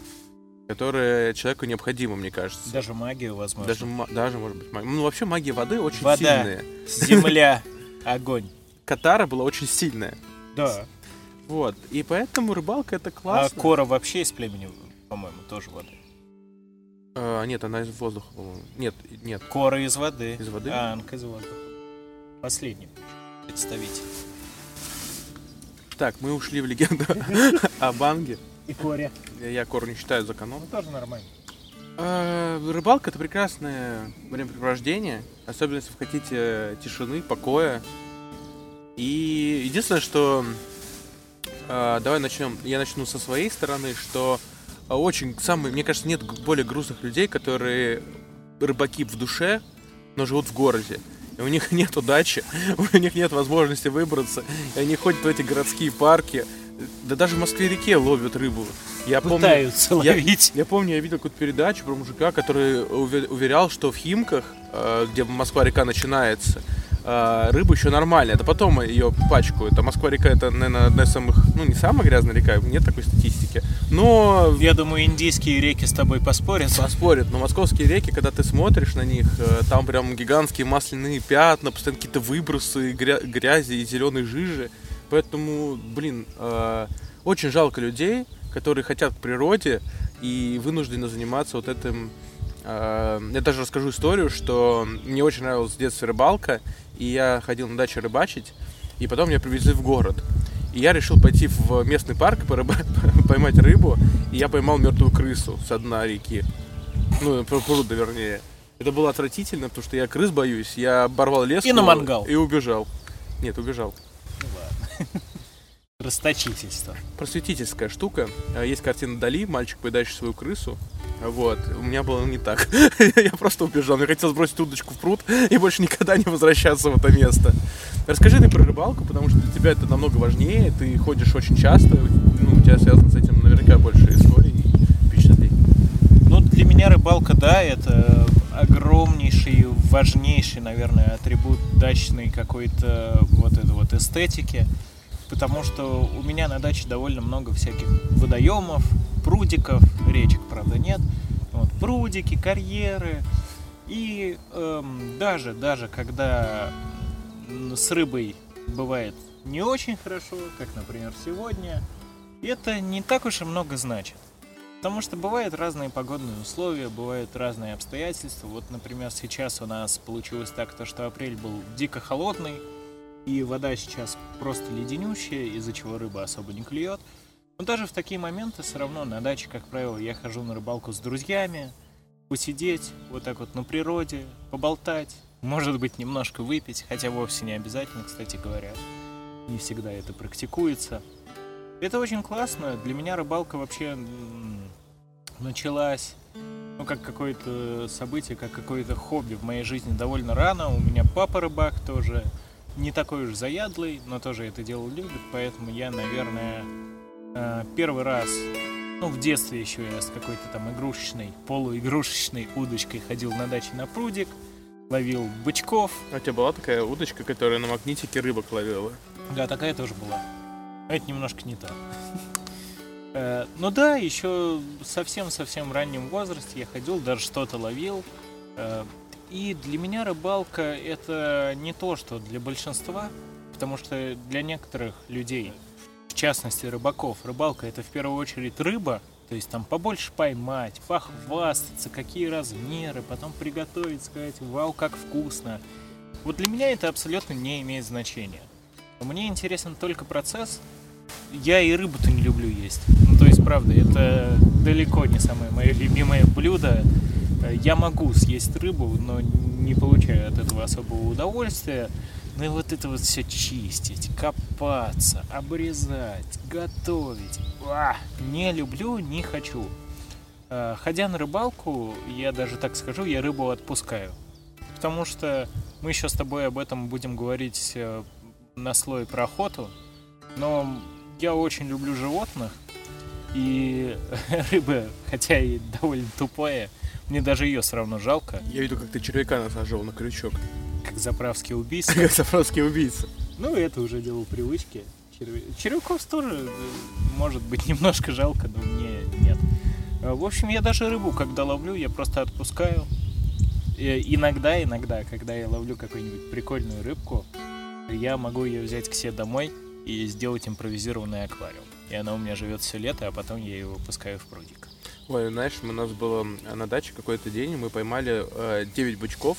которая человеку необходима, мне кажется. Даже магию, возможно. Даже, даже может быть, магия. Ну, вообще магия воды очень Вода. сильная. Земля, огонь. Катара была очень сильная. Да. Вот. И поэтому рыбалка это А классно. Кора вообще из племени, по-моему, тоже воды. А, нет, она из воздуха, по-моему. Нет, нет. Кора из воды. Из воды? А Анка из воздуха. Последний представитель. Так, мы ушли в легенду о Банге. И Коре. Я Кору не считаю за канон. Ну, тоже нормально. А, Рыбалка это прекрасное времяпрепровождение, особенно если вы хотите тишины, покоя. И единственное, что а, давай начнем. Я начну со своей стороны, что а, очень самый, мне кажется, нет более грустных людей, которые рыбаки в душе, но живут в городе. И у них нет удачи, у них нет возможности выбраться, и они ходят в эти городские парки. Да даже в Москве-реке ловят рыбу. Я помню, Пытаются я- ловить. я помню, я видел какую-то передачу про мужика, который уве- уверял, что в Химках, э, где Москва-река начинается, э, рыба еще нормальная. Это потом ее пачкают. А Москва-река это, наверное, одна из самых, ну, не самая грязная река, нет такой статистики. Но Я думаю, индийские реки с тобой поспорят. поспорят, но московские реки, когда ты смотришь на них, э, там прям гигантские масляные пятна, постоянно какие-то выбросы гря- грязи и зеленой жижи. Поэтому, блин, э, очень жалко людей, которые хотят к природе и вынуждены заниматься вот этим. Э, Я даже расскажу историю, что мне очень нравилась в детстве рыбалка, и я ходил на даче рыбачить, и потом меня привезли в город. И я решил пойти в местный парк порыба- поймать рыбу, и я поймал мертвую крысу с дна реки. Ну, пр- пруда, вернее. Это было отвратительно, потому что я крыс боюсь. Я оборвал леску. И на мангал. И убежал. Нет, убежал. Расточительство. Просветительская штука. А, Есть картина Дали, мальчик, поедающий свою крысу. Вот. У меня было не так. Я просто убежал. Мне хотелось бросить удочку в пруд и больше никогда не возвращаться в это место. Расскажи ты про рыбалку, потому что для тебя это намного важнее. Ты ходишь очень часто. Ну, у тебя связано с этим наверняка больше историй и впечатлений. Ну, для меня рыбалка, да, это огромнейший, важнейший, наверное, атрибут дачной какой-то вот этой вот эстетики. Потому что у меня на даче довольно много всяких водоемов, прудиков, речек, правда, нет. Вот, прудики, карьеры. И эм, даже, даже когда с рыбой бывает не очень хорошо, как, например, сегодня, это не так уж и много значит. Потому что бывают разные погодные условия, бывают разные обстоятельства. Вот, например, сейчас у нас получилось так, то, что апрель был дико холодный, и вода сейчас просто леденющая, из-за чего рыба особо не клюет. Но даже в такие моменты все равно на даче, как правило, я хожу на рыбалку с друзьями, посидеть вот так вот на природе, поболтать, может быть, немножко выпить, хотя вовсе не обязательно, кстати говоря. Не всегда это практикуется. Это очень классно. Для меня рыбалка вообще началась ну, как какое-то событие, как какое-то хобби в моей жизни довольно рано. У меня папа рыбак тоже не такой уж заядлый, но тоже это дело любит, поэтому я, наверное, первый раз Ну, в детстве еще я с какой-то там игрушечной, полуигрушечной удочкой ходил на даче на прудик, ловил бычков. А у тебя была такая удочка, которая на магнитике рыбок ловила? Да, такая тоже была. Это немножко не то. Э, Ну да, еще совсем-совсем раннем возрасте я ходил, даже что-то ловил. Э, И для меня рыбалка это не то, что для большинства, потому что для некоторых людей, частности рыбаков, рыбалка это в первую очередь рыба, то есть там побольше поймать, похвастаться, какие размеры, потом приготовить, сказать, вау, как вкусно. Вот для меня это абсолютно не имеет значения. Мне интересен только процесс. Я и рыбу-то не люблю есть. Ну, то есть, правда, это далеко не самое мое любимое блюдо. Я могу съесть рыбу, но не получаю от этого особого удовольствия. Ну и вот это вот все чистить, копаться, обрезать, готовить. Уа! Не люблю, не хочу. Э, Ходя на рыбалку, я даже так скажу, я рыбу отпускаю. Потому что мы еще с тобой об этом будем говорить э, на слой про охоту. Но я очень люблю животных. И рыба, хотя и довольно тупая, мне даже ее все равно жалко, Я видел, как ты червяка насаживал на крючок. Как заправский убийца. Как заправский убийца. Ну, это уже дело привычки. Червя- Червяков тоже, э, может быть, немножко жалко, но мне нет. Э, В общем, я даже рыбу, когда ловлю, я просто отпускаю. Э, Иногда, иногда, когда я ловлю какую-нибудь прикольную рыбку, я могу ее взять к себе домой и сделать импровизированный аквариум. И она у меня живет все лето, а потом я ее выпускаю в прудик. Ой, знаешь, у нас было на даче какой-то день, мы поймали э, 9 бычков,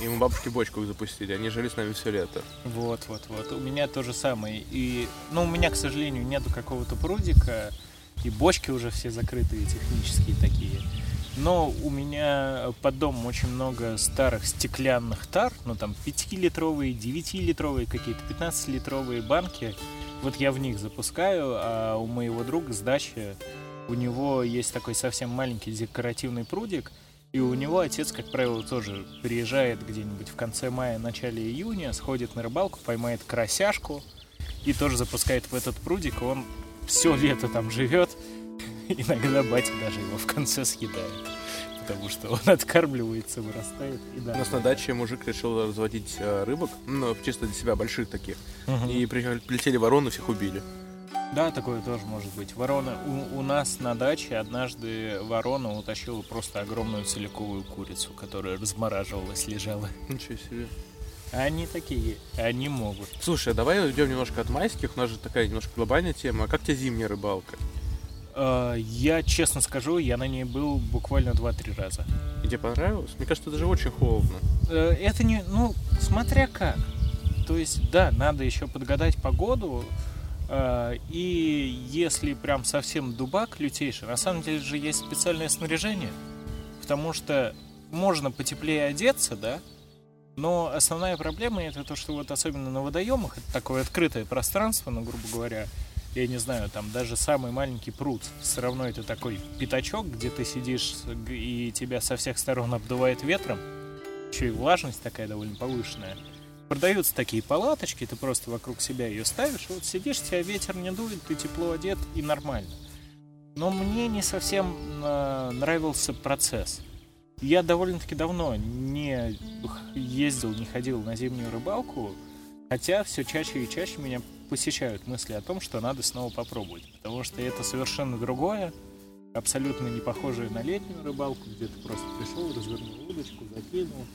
и мы бабушке бочку их запустили. Они жили с нами все лето. Вот, вот, вот. У меня то же самое. И, ну, у меня, к сожалению, нету какого-то прудика, и бочки уже все закрытые, технические такие. Но у меня под домом очень много старых стеклянных тар, ну там 5-литровые, 9-литровые какие-то, 15-литровые банки. Вот я в них запускаю, а у моего друга с дачи, у него есть такой совсем маленький декоративный прудик, и у него отец, как правило, тоже приезжает где-нибудь в конце мая, начале июня, сходит на рыбалку, поймает красяшку и тоже запускает в этот прудик, он все лето там живет. Иногда батя даже его в конце съедает, потому что он откармливается, вырастает. И да, У нас на даче мужик решил разводить э, рыбок, ну, чисто для себя, больших таких. Мгм. И при- прилетели вороны, всех убили. Да, такое тоже может быть. Ворона у, у нас на даче однажды ворона утащила просто огромную целиковую курицу, которая размораживалась, лежала. Ничего себе. Они такие, они могут. Слушай, а давай уйдем немножко от майских, у нас же такая немножко глобальная тема. А как тебе зимняя рыбалка? Э, Я честно скажу, я на ней был буквально 2-3 раза. И тебе понравилось? Мне кажется, это же очень холодно. Э, Это не, ну, смотря как. То есть, да, надо еще подгадать погоду. Э, И если прям совсем дубак лютейший, на самом деле же есть специальное снаряжение. Потому что можно потеплее одеться, да, но основная проблема это то, что вот особенно на водоемах, это такое открытое пространство, ну, грубо говоря, я не знаю, там даже самый маленький пруд, все равно это такой пятачок, где ты сидишь и тебя со всех сторон обдувает ветром, еще и влажность такая довольно повышенная. Продаются такие палаточки, ты просто вокруг себя ее ставишь, вот сидишь, тебя ветер не дует, ты тепло одет и нормально. Но мне не совсем э, нравился процесс. Я довольно-таки давно не ездил, не ходил на зимнюю рыбалку, хотя все чаще и чаще меня посещают мысли о том, что надо снова попробовать, потому что это совершенно другое, абсолютно не похожее на летнюю рыбалку, где ты просто пришел, развернул удочку, закинул,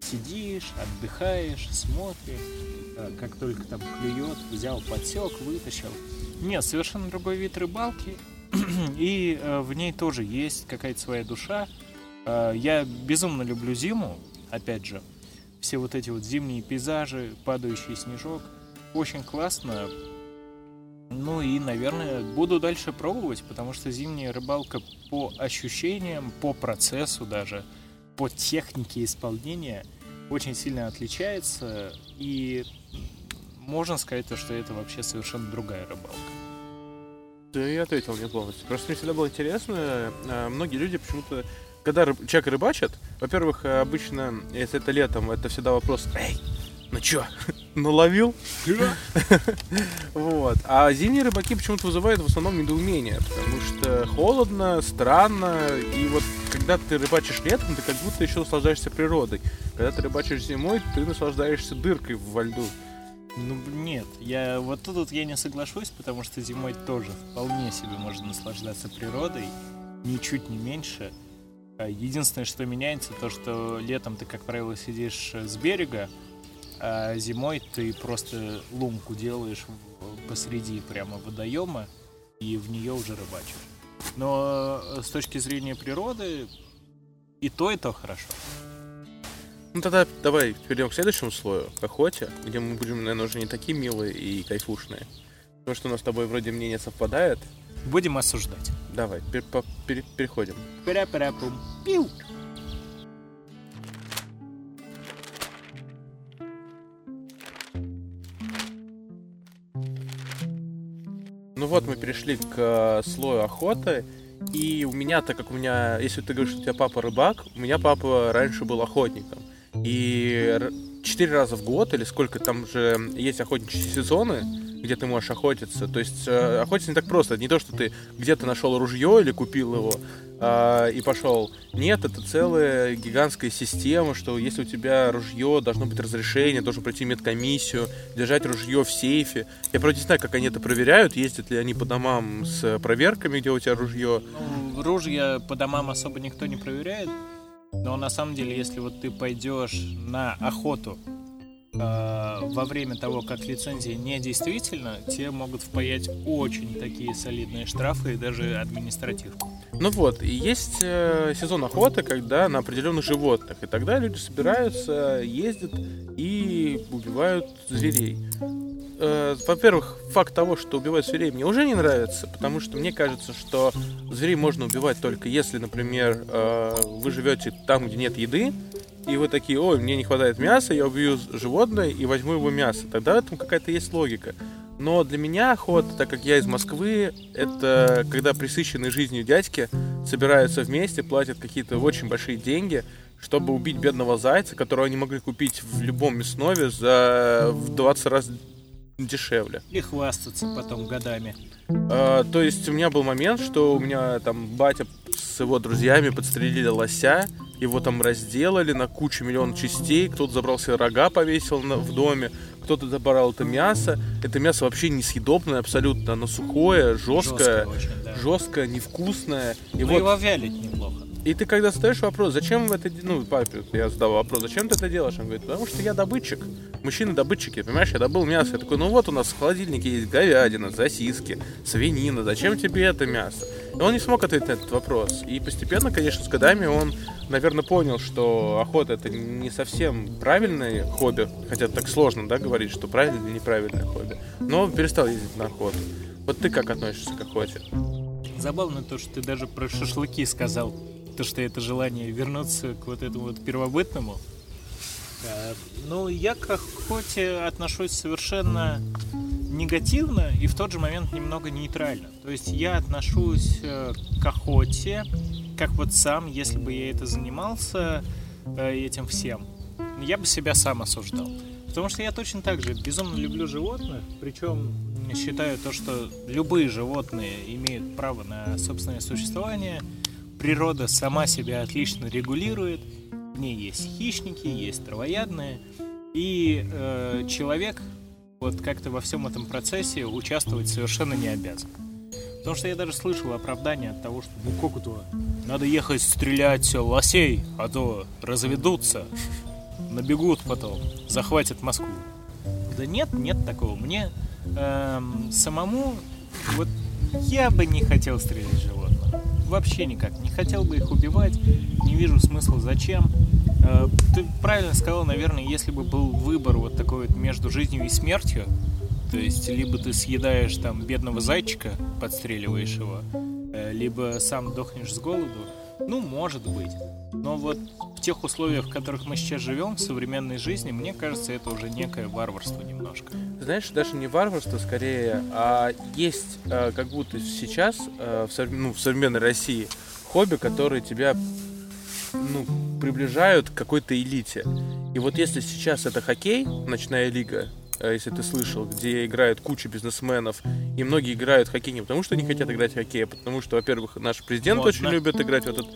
сидишь, отдыхаешь, смотришь, э, как только там клюет, взял подсек, вытащил. Нет, совершенно другой вид рыбалки, и э, в ней тоже есть какая-то своя душа. Э, я безумно люблю зиму, опять же, все вот эти вот зимние пейзажи, падающий снежок, очень классно. Ну и, наверное, буду дальше пробовать, потому что зимняя рыбалка по ощущениям, по процессу даже, по технике исполнения очень сильно отличается. И можно сказать, то, что это вообще совершенно другая рыбалка. Ты ответил мне полностью. Просто мне всегда было интересно, э, многие люди почему-то, когда рыб- человек рыбачит, во-первых, обычно, если это летом, это всегда вопрос, эй, Ну чё, наловил? Вот. А зимние рыбаки почему-то вызывают в основном недоумение, потому что холодно, странно, и вот когда ты рыбачишь летом, ты как будто еще наслаждаешься природой. Когда ты рыбачишь зимой, ты наслаждаешься дыркой во льду. Ну, нет, я вот тут вот я не соглашусь, потому что зимой тоже вполне себе можно наслаждаться природой, ничуть не меньше. А Единственное, что меняется, то, что летом ты, как правило, сидишь с берега, а зимой ты просто лунку делаешь посреди прямо водоема и в нее уже рыбачишь. Но э, с точки зрения природы и то, и то хорошо. Ну тогда давай перейдем к следующему слою, к охоте, где мы будем, наверное, уже не такие милые и кайфушные. Потому что у нас с тобой вроде мнение совпадает. Будем осуждать. Давай, пер- пере- переходим. Пя-пя-пум. Пиу. Вот, мы перешли к э, слою охоты. И у меня, так как у меня, если ты говоришь, что у тебя папа рыбак, у меня папа раньше был охотником. И четыре раза в год, или сколько там же есть охотничьи сезоны, где ты можешь охотиться. То есть э, охотиться не так просто. Это не то, что ты где-то нашел ружье или купил его а, и пошел. Нет, это целая гигантская система, что если у тебя ружье, должно быть разрешение, должен пройти медкомиссию, держать ружье в сейфе. Я, правда, не знаю, как они это проверяют, ездят ли они по домам с проверками, где у тебя ружье. Ну, ружья по домам особо никто не проверяет. Но на самом деле, если вот ты пойдешь на охоту э, во время того, как лицензия не действительно, тебе могут впаять очень такие солидные штрафы и даже административку. Ну вот, и есть э, сезон охоты, когда на определенных животных. И тогда люди собираются, ездят и убивают зверей. Э, во-первых, факт того, что убивают зверей, мне уже не нравится, потому что мне кажется, что зверей можно убивать только если, например, э, вы живете там, где нет еды, и вы такие, ой, мне не хватает мяса, я убью животное и возьму его мясо. Тогда в этом какая-то есть логика. Но для меня охота, так как я из Москвы, это когда присыщенные жизнью дядьки собираются вместе, платят какие-то очень большие деньги, чтобы убить бедного зайца, которого они могли купить в любом мяснове за в 20 раз дешевле. И хвастаться потом годами. А, то есть у меня был момент, что у меня там батя с его друзьями подстрелили лося, его там разделали на кучу миллион частей, кто-то забрал себе рога, повесил на- в доме, кто-то забрал это мясо. Это мясо вообще несъедобное абсолютно, оно сухое, жесткое, Жесткое очень, да. жесткое, невкусное. И Ну вот его вялить неплохо. И ты когда задаешь вопрос, зачем вы это ну, папе, я задал вопрос, зачем ты это делаешь? Он говорит, потому что я добытчик. Мужчины добытчики, понимаешь, я добыл мясо. Я такой, ну вот у нас в холодильнике есть говядина, сосиски, свинина, зачем тебе это мясо? И он не смог ответить на этот вопрос. И постепенно, конечно, с годами он, наверное, понял, что охота это не совсем правильное хобби, хотя так сложно, да, говорить, что правильное или неправильное хобби. Но он перестал ездить на охоту. Вот ты как относишься к охоте? Забавно то, что ты даже про шашлыки сказал. То, что это желание вернуться к вот этому вот первобытному. А, Ну, я к охоте отношусь совершенно негативно и в тот же момент немного нейтрально. То есть я отношусь э, к охоте, как вот сам, если бы я это занимался э, этим всем, я бы себя сам осуждал. Потому что я точно так же безумно люблю животных, причем считаю то, что любые животные имеют право на собственное существование. Природа сама себя отлично регулирует. В ней есть хищники, есть травоядные. И э, человек вот как-то во всем этом процессе участвовать совершенно не обязан. Потому что я даже слышал оправдание от того, что ну как это, надо ехать стрелять лосей, а то разведутся, набегут потом, захватят Москву. Да нет, нет такого. Мне эм, самому вот я бы не хотел стрелять животных. Вообще никак. Не хотел бы их убивать. Не вижу смысла зачем. Э, ты правильно сказал, наверное, если бы был выбор вот такой вот между жизнью и смертью, то есть либо ты съедаешь там бедного зайчика, подстреливаешь его, э, либо сам дохнешь с голоду, ну, может быть. Но вот в тех условиях, в которых мы сейчас живем, в современной жизни, мне кажется, это уже некое варварство немножко. Знаешь, даже не варварство скорее, а есть э, как будто сейчас э, в, ну, в современной России хобби, которые тебя ну, приближают к какой-то элите. И вот если сейчас это хоккей, ночная лига, если ты слышал, где играют куча бизнесменов, и многие играют в хоккей не потому, что они хотят играть в хоккей, а потому что, во-первых, наш президент Модно. очень любит играть в этот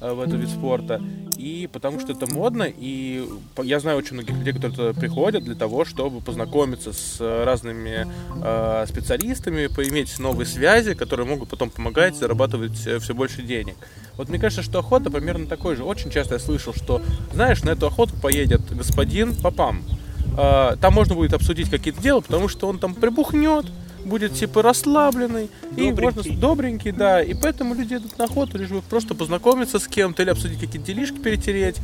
э, в этот вид спорта, и потому что это модно, и я знаю очень многих людей, которые туда приходят для того, чтобы познакомиться с э, разными э, специалистами, поиметь новые связи, которые могут потом помогать зарабатывать все больше денег. Вот мне кажется, что охота примерно такой же. Очень часто я слышал, что, знаешь, на эту охоту поедет господин Папам. Э, Там можно будет обсудить какие-то дела, потому что он там прибухнет, будет типа расслабленный и можно Добренький. добренький, да. И поэтому люди идут на охоту, лишь бы просто познакомиться с кем-то или обсудить какие-то делишки, перетереть.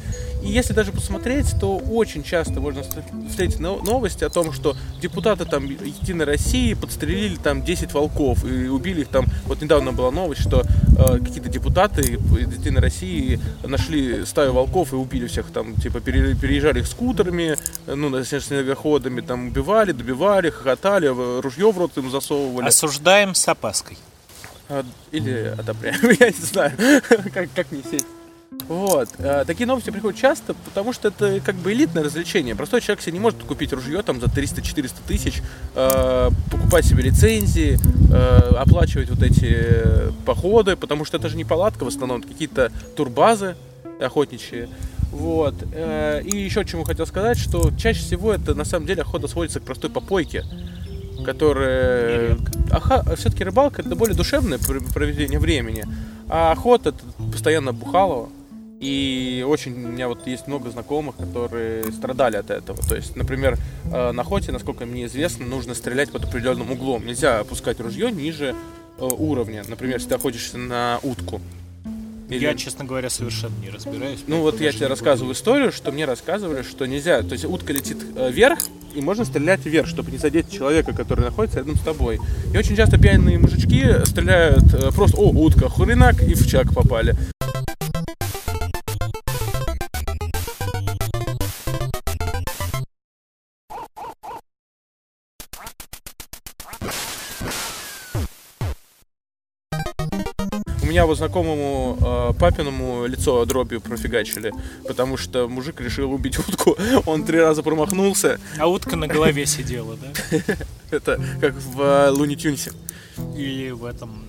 И если даже посмотреть, то очень часто можно встр- встретить но- новости о том, что депутаты там Единой России подстрелили там 10 волков и убили их там. Вот недавно была новость, что э, какие-то депутаты из Единой России нашли стаю волков и убили всех там, типа пере- переезжали их скутерами, э, ну, на- снегоходами, там убивали, добивали, хохотали, ружье в рот им засовывали. Осуждаем с опаской. А, Или одобряем, я не знаю, как, как не сесть. Вот. э, Такие новости приходят часто, потому что это как бы элитное развлечение. Простой человек себе не может купить ружье там за 300-400 тысяч, э, покупать себе лицензии, э, оплачивать вот эти э, походы, потому что это же не палатка в основном, это какие-то турбазы охотничьи. Вот. Э, И еще чему хотел сказать, что чаще всего это на самом деле охота сводится к простой попойке, которая... Все-таки рыбалка это более душевное пр- проведение времени, а охота это постоянно бухалово. И очень у меня вот есть много знакомых, которые страдали от этого. То есть, например, э, на охоте, насколько мне известно, нужно стрелять под определенным углом. Нельзя опускать ружье ниже э, уровня. Например, если ты охотишься на утку. Или- Я, честно говоря, совершенно не разбираюсь. ну вот я тебе рассказываю историю, что мне рассказывали, что нельзя. То есть утка летит э, вверх, и можно стрелять вверх, чтобы не задеть человека, который находится рядом с тобой. И очень часто пьяные мужички стреляют э, просто, о, утка, хуренак, и в чак попали. Меня вот знакомому э, папиному лицо дробью профигачили, потому что мужик решил убить утку. Он три раза промахнулся. А утка на голове сидела, да? Это как в Луни Тюнсе. Или в этом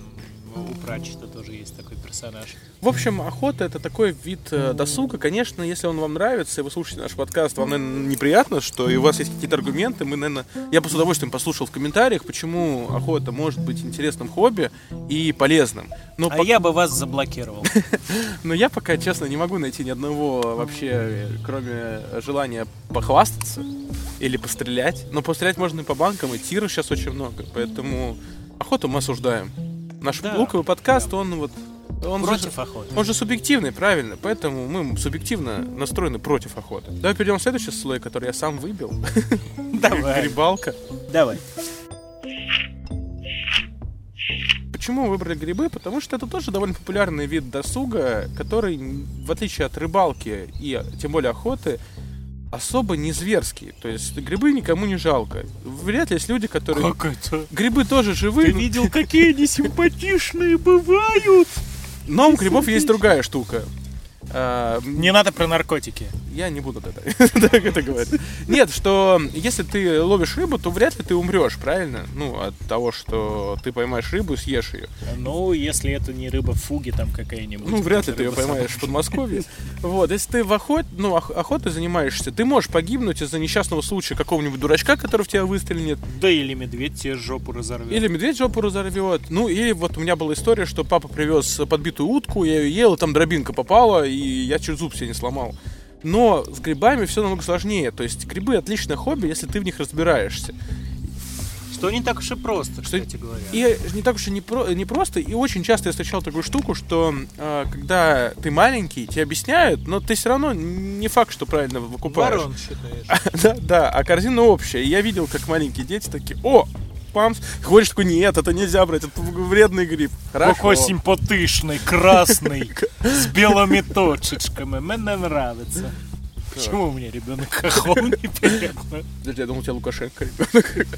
у Пратчета тоже есть такой персонаж. В общем, охота это такой вид э, досуга. Конечно, если он вам нравится, и вы слушаете наш подкаст, вам, наверное, неприятно, что и у вас есть какие-то аргументы. Мы, наверное, я бы с удовольствием послушал в комментариях, почему охота может быть интересным хобби и полезным. Но, А пок- я бы вас заблокировал. но я пока, честно, не могу найти ни одного вообще, кроме желания похвастаться или пострелять. Но пострелять можно и по банкам, и тиров сейчас очень много. Поэтому охоту мы осуждаем. Наш Да, луковый подкаст, он вот... Он же- Против охоты. он же субъективный, правильно, поэтому мы субъективно настроены против охоты. Давай перейдем в следующий слой, который я сам выбил. Давай. Грибалка. Давай. Почему выбрали грибы? Потому что это тоже довольно популярный вид досуга, который, в отличие от рыбалки и тем более охоты, особо не зверский. То есть грибы никому не жалко. Вряд ли есть люди, которые... Как это? Грибы тоже живые, Ты но- видел, какие они симпатичные бывают? но у грибов есть другая штука. А, Не надо про наркотики. Я не буду это, так это говорить. Нет, что если ты ловишь рыбу, то вряд ли ты умрешь, правильно? Ну, от того, что ты поймаешь рыбу и съешь ее. Ну, если это не рыба фуги там какая-нибудь. Ну, вряд ли ты ее поймаешь в Подмосковье. Вот, если ты в охот, ну, ох- охотой занимаешься, ты можешь погибнуть из-за несчастного случая какого-нибудь дурачка, который в тебя выстрелит, Да или медведь тебе жопу разорвет. или медведь жопу разорвет. Ну, или вот у меня была история, что папа привез подбитую утку, я ее ел, и там дробинка попала, и я чуть зуб себе не сломал. Но с грибами все намного сложнее. То есть грибы отличное хобби, если ты в них разбираешься. Что не так уж и просто, Что- кстати говоря. И не так уж и не, про, не просто, и очень часто я встречал такую штуку, что э, когда ты маленький, тебе объясняют, но ты все равно не факт, что правильно выкупаешь. Ворон считаешь. Да, да, а корзина общая. И я видел, как маленькие дети такие, о, памс. Говоришь такой, нет, это нельзя брать, это вредный гриб. Хорошо. Какой симпатичный, красный, с белыми точечками. Мне нравится. Почему мне ребенок хохол неприятно? Подожди, я думал, у тебя Лукашенко ребенок.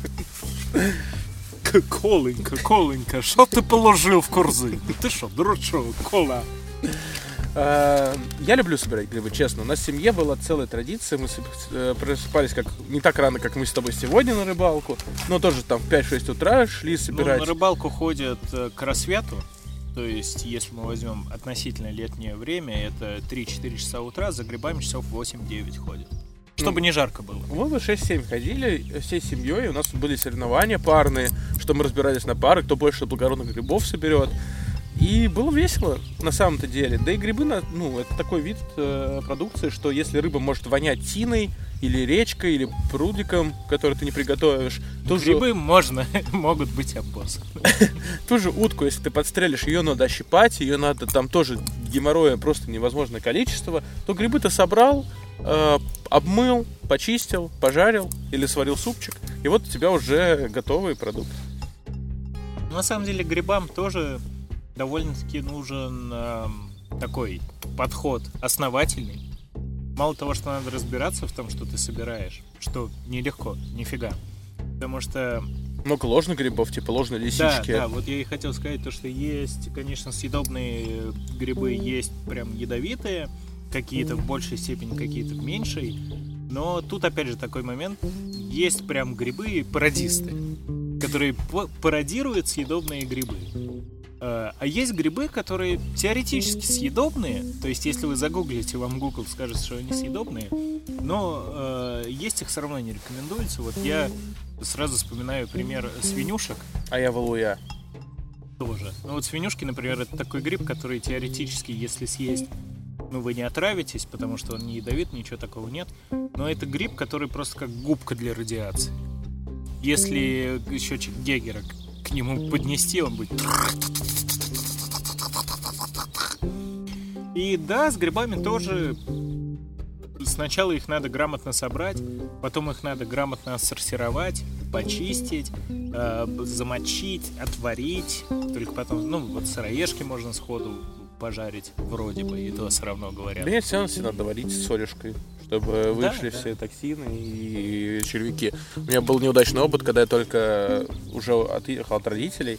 Коленька, Коленька, что ты положил в корзину? Ты что, дурачок, кола? Э, Я люблю собирать грибы, честно. У нас в семье была целая традиция. Мы э, просыпались как не так рано, как мы с тобой сегодня на рыбалку, но тоже там в 5-6 утра шли Ну, собирать. на рыбалку ходят э, к рассвету. То есть, если мы возьмем относительно летнее время, это 3-4 часа утра, за грибами часов 8-9 ходят. Чтобы Ну. не жарко было. Мы в 6-7 ходили всей семьей, у нас были соревнования парные, что мы разбирались на пары, кто больше благородных грибов соберет. И было весело, на самом-то деле. Да и грибы, ну, это такой вид э, продукции, что если рыба может вонять тиной, или речкой, или прудиком, который ты не приготовишь, же, Грибы можно, могут быть опоссаны. ту же утку, если ты подстрелишь, ее надо ощипать, ее надо там тоже геморроя просто невозможное количество, то грибы ты собрал, э, обмыл, почистил, пожарил или сварил супчик, и вот у тебя уже готовый продукт. На самом деле грибам тоже довольно-таки нужен эм, такой подход основательный. Мало того, что надо разбираться в том, что ты собираешь, что нелегко, нифига. Потому что Много ложных грибов, типа ложной Да, лисички. да, вот я и хотел сказать то, что есть, конечно, съедобные грибы, есть прям ядовитые, какие-то в большей степени, какие-то в меньшей. Но тут опять же такой момент, есть прям грибы пародисты, которые пародируют съедобные грибы. Э, А есть грибы, которые теоретически съедобные, то есть если вы загуглите, вам Google скажет, что они съедобные, но э, есть их все равно не рекомендуется. Вот я сразу вспоминаю пример свинюшек, А я валуя. тоже. Ну вот свинюшки, например, это такой гриб, который теоретически, если съесть, ну вы не отравитесь, потому что он не ядовит, ничего такого нет. Но это гриб, который просто как губка для радиации. Если счетчик Гегера к- нему поднести, он будет... И да, с грибами тоже сначала их надо грамотно собрать, потом их надо грамотно отсортировать, почистить, э, замочить, отварить. Только потом, ну, вот сыроежки можно сходу пожарить, вроде бы, и то все равно говорят. Да равно все надо варить с солюшкой, чтобы вышли да. все токсины и червяки. У меня был неудачный опыт, когда я только уже отъехал от родителей.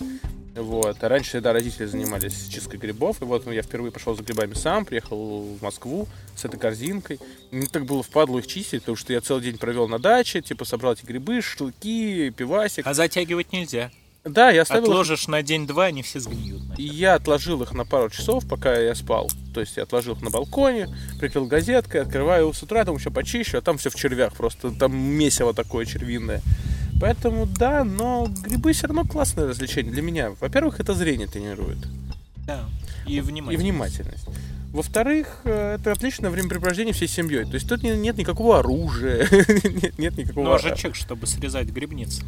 Вот. А раньше всегда родители занимались чисткой грибов. И вот я впервые пошел за грибами сам, приехал в Москву с этой корзинкой. Мне так было впадло их чистить, потому что я целый день провел на даче, типа собрал эти грибы, шашлыки, пивасик. А затягивать нельзя. Да, я оставил их Отложишь на день-два, они все сгниют. и я отложил их на пару часов, пока я спал. То есть я отложил их на балконе, прикрыл газеткой, открываю с утра, там еще почищу, а там все в червях просто. Там месиво такое червинное. Поэтому да, но грибы все равно классное развлечение для меня. Во-первых, это зрение тренирует. Да. И И внимательно. внимательность. Во-вторых, э, это отличное времяпрепровождение всей семьей. То есть тут не- нет никакого оружия, нет, нет никакого... Ножичек, чтобы срезать грибницы.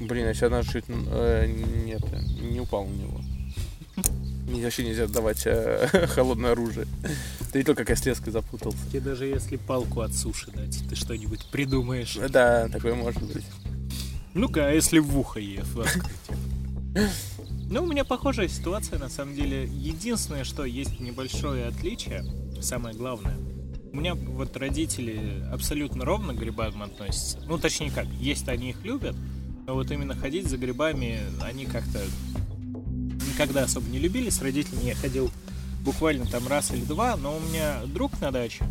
Блин, я себя чуть э, нет, не упал на него. Мне вообще нельзя давать э, холодное оружие. Ты видел, как я с леской запутался? Тебе даже если палку от суши дать, ты что-нибудь придумаешь. Да, такое может быть. Ну-ка, а если в ухо ей воткнуть? Ну, у меня похожая ситуация, на самом деле. Единственное, что есть небольшое отличие, самое главное. У меня вот родители абсолютно ровно к грибам относятся. Ну, точнее как, есть они их любят, но вот именно ходить за грибами они как-то никогда особо не любили. С родителями я ходил буквально там раз или два, но у меня друг на даче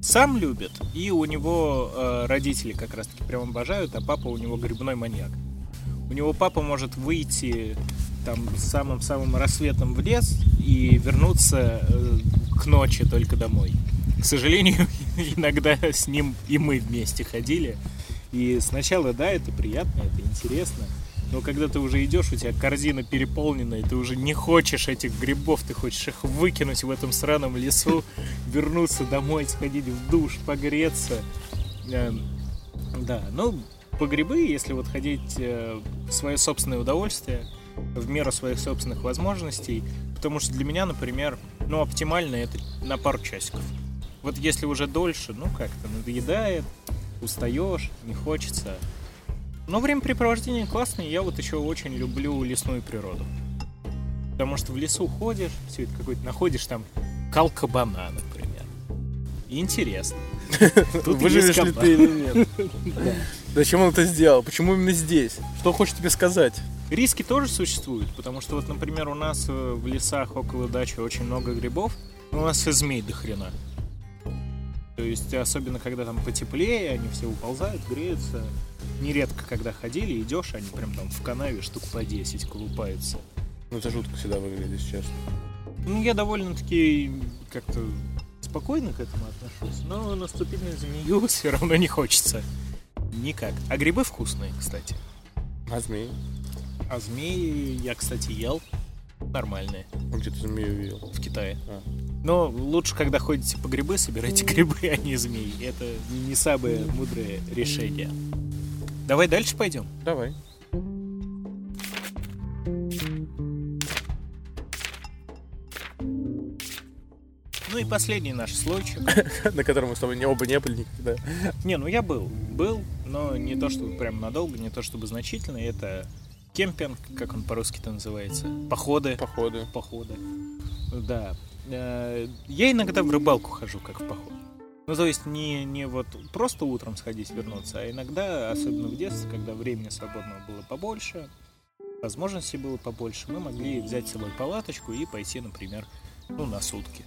сам любит, и у него э, родители как раз-таки прям обожают, а папа у него грибной маньяк. У него папа может выйти там самым-самым рассветом в лес и вернуться э, к ночи только домой. К сожалению, иногда с ним и мы вместе ходили. И сначала, да, это приятно, это интересно. Но когда ты уже идешь, у тебя корзина переполнена, и ты уже не хочешь этих грибов, ты хочешь их выкинуть в этом сраном лесу, вернуться домой, сходить в душ, погреться. Эм, Да, ну, по грибы, если вот ходить э, в свое собственное удовольствие, в меру своих собственных возможностей, потому что для меня, например, ну, оптимально это на пару часиков. Вот если уже дольше, ну, как-то надоедает, устаешь, не хочется. Но времяпрепровождение классное, я вот еще очень люблю лесную природу. Потому что в лесу ходишь, все это какой-то находишь там кал кабана, например. И интересно. Тут Выживешь ли ты или нет? Да. Зачем он это сделал? Почему именно здесь? Что хочет тебе сказать? Риски тоже существуют, потому что вот, например, у нас э, в лесах около дачи очень много грибов. У нас и змей до хрена. То есть, особенно когда там потеплее, они все уползают, греются. Нередко, когда ходили, идешь, они прям там в канаве штук по 10 колупаются. Ну, это жутко всегда выглядит, если честно. Ну, я довольно-таки как-то спокойно к этому отношусь, но наступить на змею все равно не хочется. Никак. А грибы вкусные, кстати. А змеи? А змеи я, кстати, ел. Нормальные. А где ты змею видел? В Китае. А. Но лучше, когда ходите по грибы, собирайте грибы, а не змеи. Это не самое мудрое решение. Давай дальше пойдем. Давай. Ну и последний наш слойчик. На котором мы с тобой оба не были никогда. Не, ну я был. Был, но не то чтобы прям надолго, не то чтобы значительно. Это кемпинг, как он по-русски-то называется. Походы. Походы. Походы. Да. Э, Я иногда в рыбалку хожу, как в поход. Ну, то есть не, не вот просто утром сходить, вернуться, а иногда, особенно в детстве, когда времени свободного было побольше, возможностей было побольше, мы могли взять с собой палаточку и пойти, например, ну, на сутки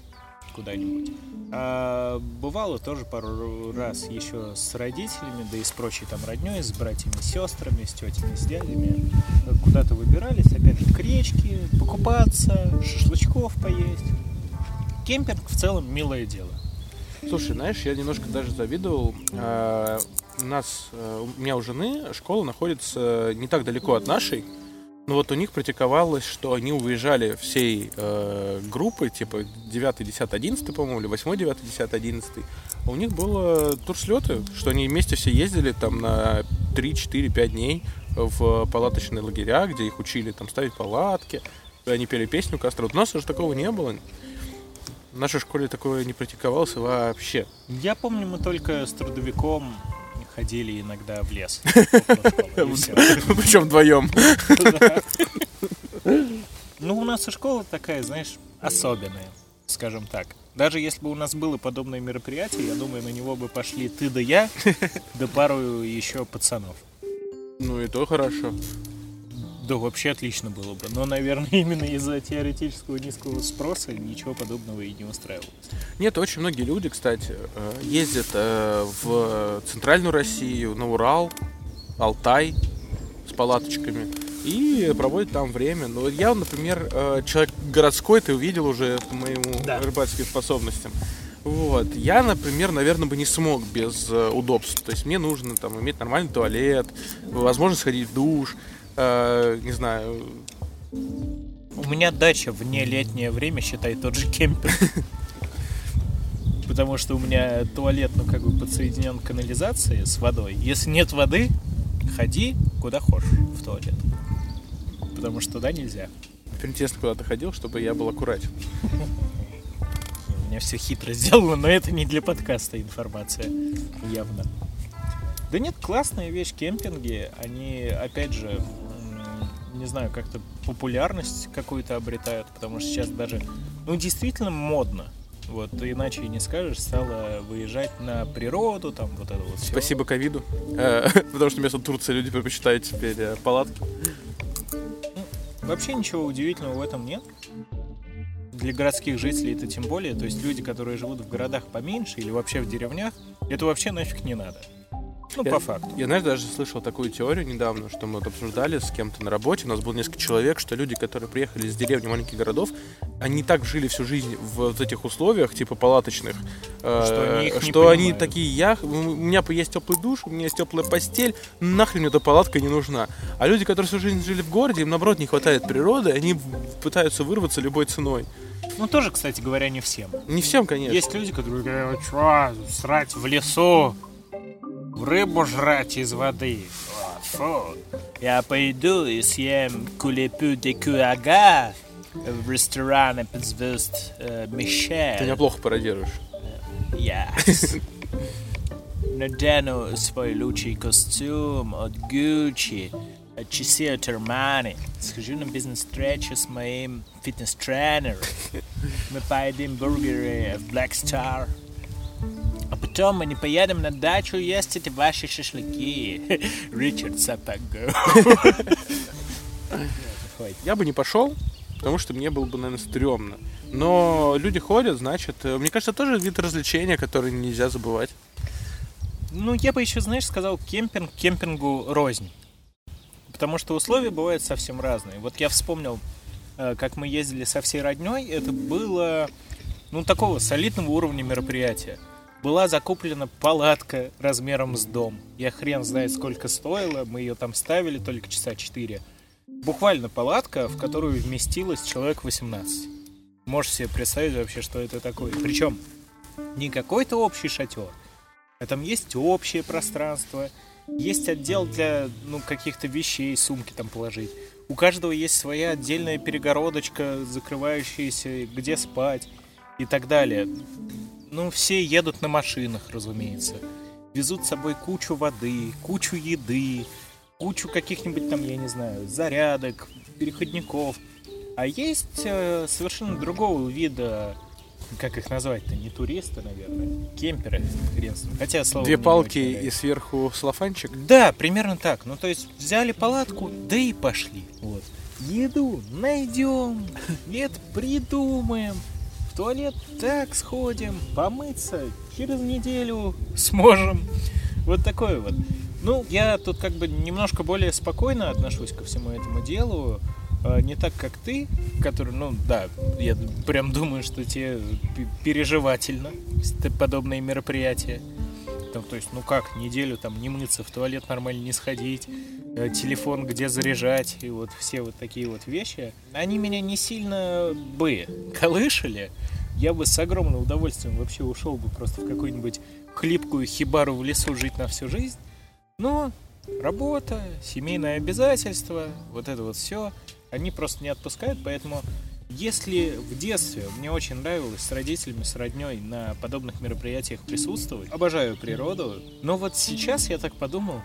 куда-нибудь. А бывало тоже пару раз еще с родителями, да и с прочей там родней, с братьями, сестрами, с тетями, с дядями. Куда-то выбирались, опять же, к речке, покупаться, шашлычков поесть. Кемпинг в целом милое дело. Слушай, знаешь, я немножко даже завидовал. А, У нас, э, у меня у жены школа находится не так далеко от нашей. Но вот у них практиковалось, что они уезжали всей э, группой, типа 9, 10, 11, по-моему, или 8, 9, 10, 11. А у них было турслеты, что они вместе все ездили там на 3, 4, 5 дней в палаточные лагеря, где их учили там ставить палатки, они пели песню у костра. Вот У нас уже такого не было. В нашей школе такое не практиковалось вообще. Я помню, мы только с трудовиком ходили иногда в лес. Причем вдвоем. Ну, у нас и школа такая, знаешь, особенная, скажем так. Даже если бы у нас было подобное мероприятие, я думаю, на него бы пошли ты да я, да пару еще пацанов. Ну и то хорошо. Да, вообще отлично было бы. Но, наверное, именно из-за теоретического низкого спроса ничего подобного и не устраивалось. Нет, очень многие люди, кстати, э, ездят э, в центральную Россию, на Урал, Алтай с палаточками и проводят там время. Но вот я, например, э, человек городской, ты увидел уже по моим Да. рыбацким способностям. Вот. Я, например, наверное, бы не смог без удобств. То есть мне нужно там иметь нормальный туалет, возможность сходить в душ, э, не знаю, У меня дача в нелетнее время, считай, тот же кемпинг. Потому что у меня туалет, ну, как бы подсоединен к канализации с водой. Если нет воды, ходи куда хочешь в туалет. Потому что туда нельзя. теперь интересно, куда ты ходил, чтобы я был аккуратен. У меня все хитро сделано, но это не для подкаста информация. Явно. Да нет, классная вещь, кемпинги. Они, опять же, не знаю, как-то популярность какую-то обретают, потому что сейчас даже, ну, действительно модно. Вот, иначе и не скажешь, стало выезжать на природу, там вот это вот. Спасибо ковиду. Э, Потому что вместо Турции люди предпочитают теперь э, палатки. Вообще ничего удивительного в этом нет. Для городских жителей это тем более. То есть люди, которые живут в городах поменьше или вообще в деревнях, это вообще нафиг не надо. Ну, Я- по факту. Я, знаешь, даже слышал такую теорию недавно, что мы вот обсуждали с кем-то на работе. У нас было несколько человек, что люди, которые приехали из деревни маленьких городов, они так жили всю жизнь в вот этих условиях, типа палаточных, э, Что они их что они понимают. такие, я, у меня есть теплый душ, у меня есть теплая постель, нахрен мне эта палатка не нужна. А люди, которые всю жизнь жили в городе, им наоборот не хватает природы, они пытаются вырваться любой ценой. Ну, тоже, кстати говоря, не всем. Не всем, конечно. Есть люди, которые говорят, что, срать в лесу, рыбу жрать из воды. А, Фу. Я пойду и съем кулепу де куага в ресторане под звезд э, Ты Мишель. неплохо пародируешь. Yes. Надену свой лучший костюм от Gucci, от часы от Armani. Схожу на бизнес-встречу с моим фитнес-тренером. Мы поедим бургеры в Black Star. А потом мы не поедем на дачу есть эти ваши шашлыки. Ричард Сапаго. Я бы не пошел, потому что мне было бы, наверное, стрёмно. Но люди ходят, значит, э, мне кажется, тоже вид развлечения, который нельзя забывать. Ну, я бы еще, знаешь, сказал кемпинг кемпингу рознь. Потому что условия бывают совсем разные. Вот я вспомнил, э, как мы ездили со всей родней, это было, ну, такого солидного уровня мероприятия. Была закуплена палатка размером с дом. Я хрен знает, сколько стоила. Мы ее там ставили только часа 4. Буквально палатка, в которую вместилось человек 18. Можешь себе представить вообще, что это такое. Причем не какой-то общий шатер, а там есть общее пространство, есть отдел для ну, каких-то вещей, сумки там положить. У каждого есть своя отдельная перегородочка, закрывающаяся, где спать и так далее. Ну, все едут на машинах, разумеется. Везут с собой кучу воды, кучу еды, кучу каких-нибудь там, я не знаю, зарядок, переходников. А есть э, совершенно другого вида, как их назвать-то, не туристы, наверное, кемперы, хрен. Хотя, слово Две палки и сверху салофанчик. Да, примерно так. Ну, то есть взяли палатку, да и пошли. Вот. Еду найдем, нет, придумаем. Туалет так сходим, помыться через неделю сможем. Вот такое вот. Ну, я тут как бы немножко более спокойно отношусь ко всему этому делу. Э, Не так, как ты, который, ну да, я прям думаю, что тебе пе- переживательно подобные мероприятия. Там, то есть, ну как, неделю там не мыться, в туалет нормально не сходить, э, телефон где заряжать, и вот все вот такие вот вещи, они меня не сильно бы колышали. Я бы с огромным удовольствием вообще ушел бы просто в какую-нибудь хлипкую хибару в лесу жить на всю жизнь. Но работа, семейные обязательства, вот это вот все, они просто не отпускают, поэтому если в детстве мне очень нравилось с родителями, с родней на подобных мероприятиях присутствовать, обожаю природу, но вот сейчас я так подумал,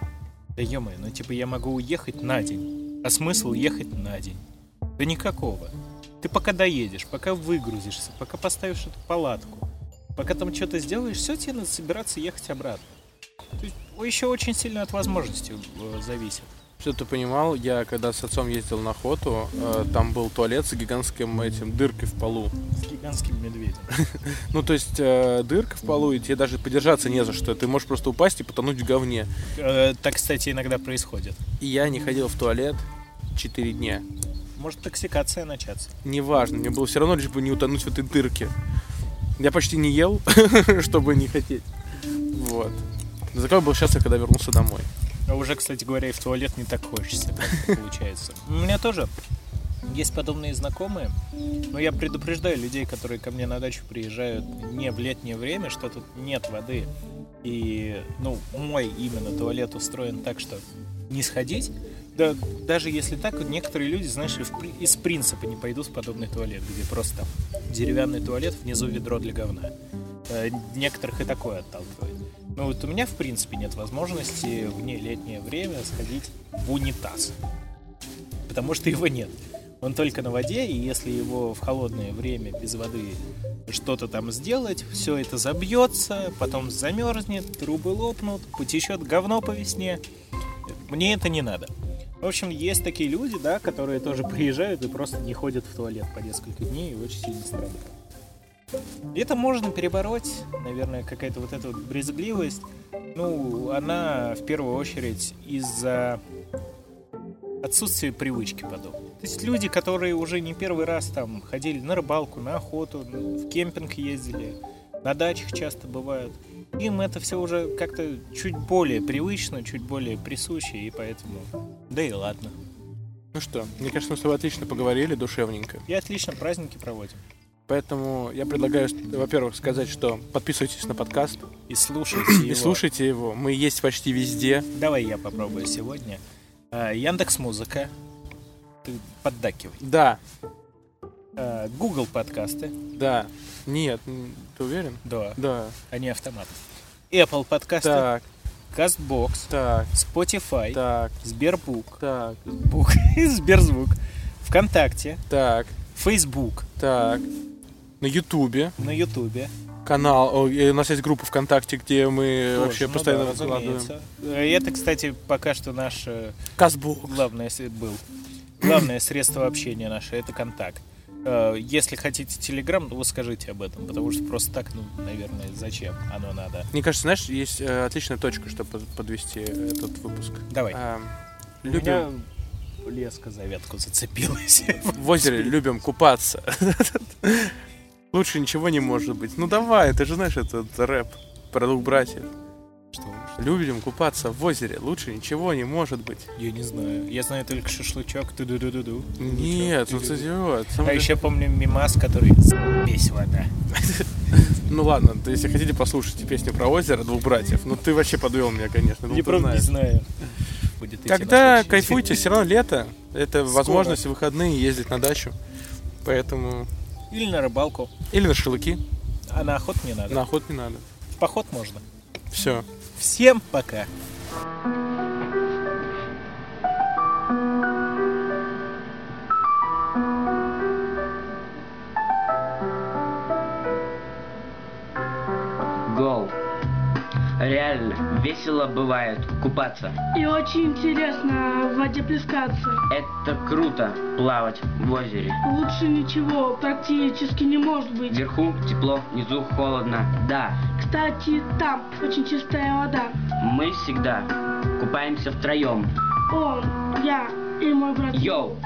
да ё ну типа я могу уехать на день, а смысл ехать на день? Да никакого. Ты пока доедешь, пока выгрузишься, пока поставишь эту палатку, пока там что-то сделаешь, все тебе надо собираться ехать обратно. То есть еще очень сильно от возможностей э, зависит. Что ты понимал, я когда с отцом ездил на охоту, э, там был туалет с гигантским этим дыркой в полу. С гигантским медведем. Ну, то есть э, дырка в полу, и тебе даже подержаться не за что. Ты можешь просто упасть и потонуть в говне. Э, Так, кстати, иногда происходит. И я не ходил в туалет 4 дня. Может токсикация начаться. Неважно, мне было все равно лишь бы не утонуть в этой дырке. Я почти не ел, чтобы не хотеть. Вот. Я был счастлив, когда вернулся домой. А уже, кстати говоря, и в туалет не так хочется, получается. У меня тоже есть подобные знакомые, но я предупреждаю людей, которые ко мне на дачу приезжают не в летнее время, что тут нет воды. И, ну, мой именно туалет устроен так, что не сходить. Да, даже если так, некоторые люди, знаешь, из принципа не пойдут в подобный туалет, где просто там деревянный туалет, внизу ведро для говна. Э, Некоторых и такое отталкивает. Ну вот у меня, в принципе, нет возможности в нелетнее время сходить в унитаз. Потому что его нет. Он только на воде, и если его в холодное время без воды что-то там сделать, все это забьется, потом замерзнет, трубы лопнут, потечет говно по весне. Мне это не надо. В общем, есть такие люди, да, которые тоже приезжают и просто не ходят в туалет по несколько дней и очень сильно страдают. Это можно перебороть, наверное, какая-то вот эта вот брезгливость. Ну, она в первую очередь из-за отсутствия привычки подобной. То есть люди, которые уже не первый раз там ходили на рыбалку, на охоту, в кемпинг ездили, на дачах часто бывают, им это все уже как-то чуть более привычно, чуть более присуще, и поэтому... Да и ладно. Ну что, мне кажется, мы с тобой отлично поговорили, душевненько. И отлично праздники проводим. Поэтому я предлагаю, во-первых, сказать, что подписывайтесь на подкаст И слушайте и его. слушайте его. Мы есть почти везде. Давай я попробую сегодня. Яндекс Музыка. Ты поддакивай. Да, А, Google подкасты. да. Нет, ты уверен? Да, Да. они автоматы. Apple подкасты. Так, Castbox. так, Spotify. так, Сбербук. так, Бук. Сберзвук. ВКонтакте. так, Facebook. так. На Ютубе На Ютубе. канал, о, и у нас есть группа ВКонтакте, где мы Тоже, вообще ну постоянно да, выкладываем. Э, Это, кстати, пока что наш э, Казбук. главный если был. Главное средство общения наше — это контакт. Э, Если хотите Телеграм, то вы скажите об этом, потому что просто так, ну, наверное, зачем оно надо. Мне кажется, знаешь, есть э, отличная точка, чтобы под- подвести этот выпуск. Давай. А, любим меня леска за ветку зацепилась. в озере, любим купаться. Лучше ничего не может быть. Ну давай, ты же знаешь этот рэп про двух братьев. Что? Любим купаться в озере, лучше ничего не может быть. Я не знаю. Я знаю только шашлычок. Ту-ду-ду-ду-ду. Нет, ну ты идиот. А еще помню мимас, который весь вода. Ну ладно, если хотите послушать песню про озеро двух братьев, ну ты вообще подвел меня, конечно. ну Я ты правда не знаю. Будет идти Когда кайфуйте, все равно лето. Это Скоро. возможность в выходные ездить на дачу. Поэтому... Или на рыбалку. Или на шашлыки. А на охоту не надо. На охоту не надо. В поход можно. Все. Всем пока. Гол. Реально, весело бывает купаться. И очень интересно в воде плескаться. Это круто, плавать в озере. Лучше ничего практически не может быть. Вверху тепло, внизу холодно. Да, Кстати, там очень чистая вода. мы всегда купаемся втроем. Он, я и мой брат. Йоу,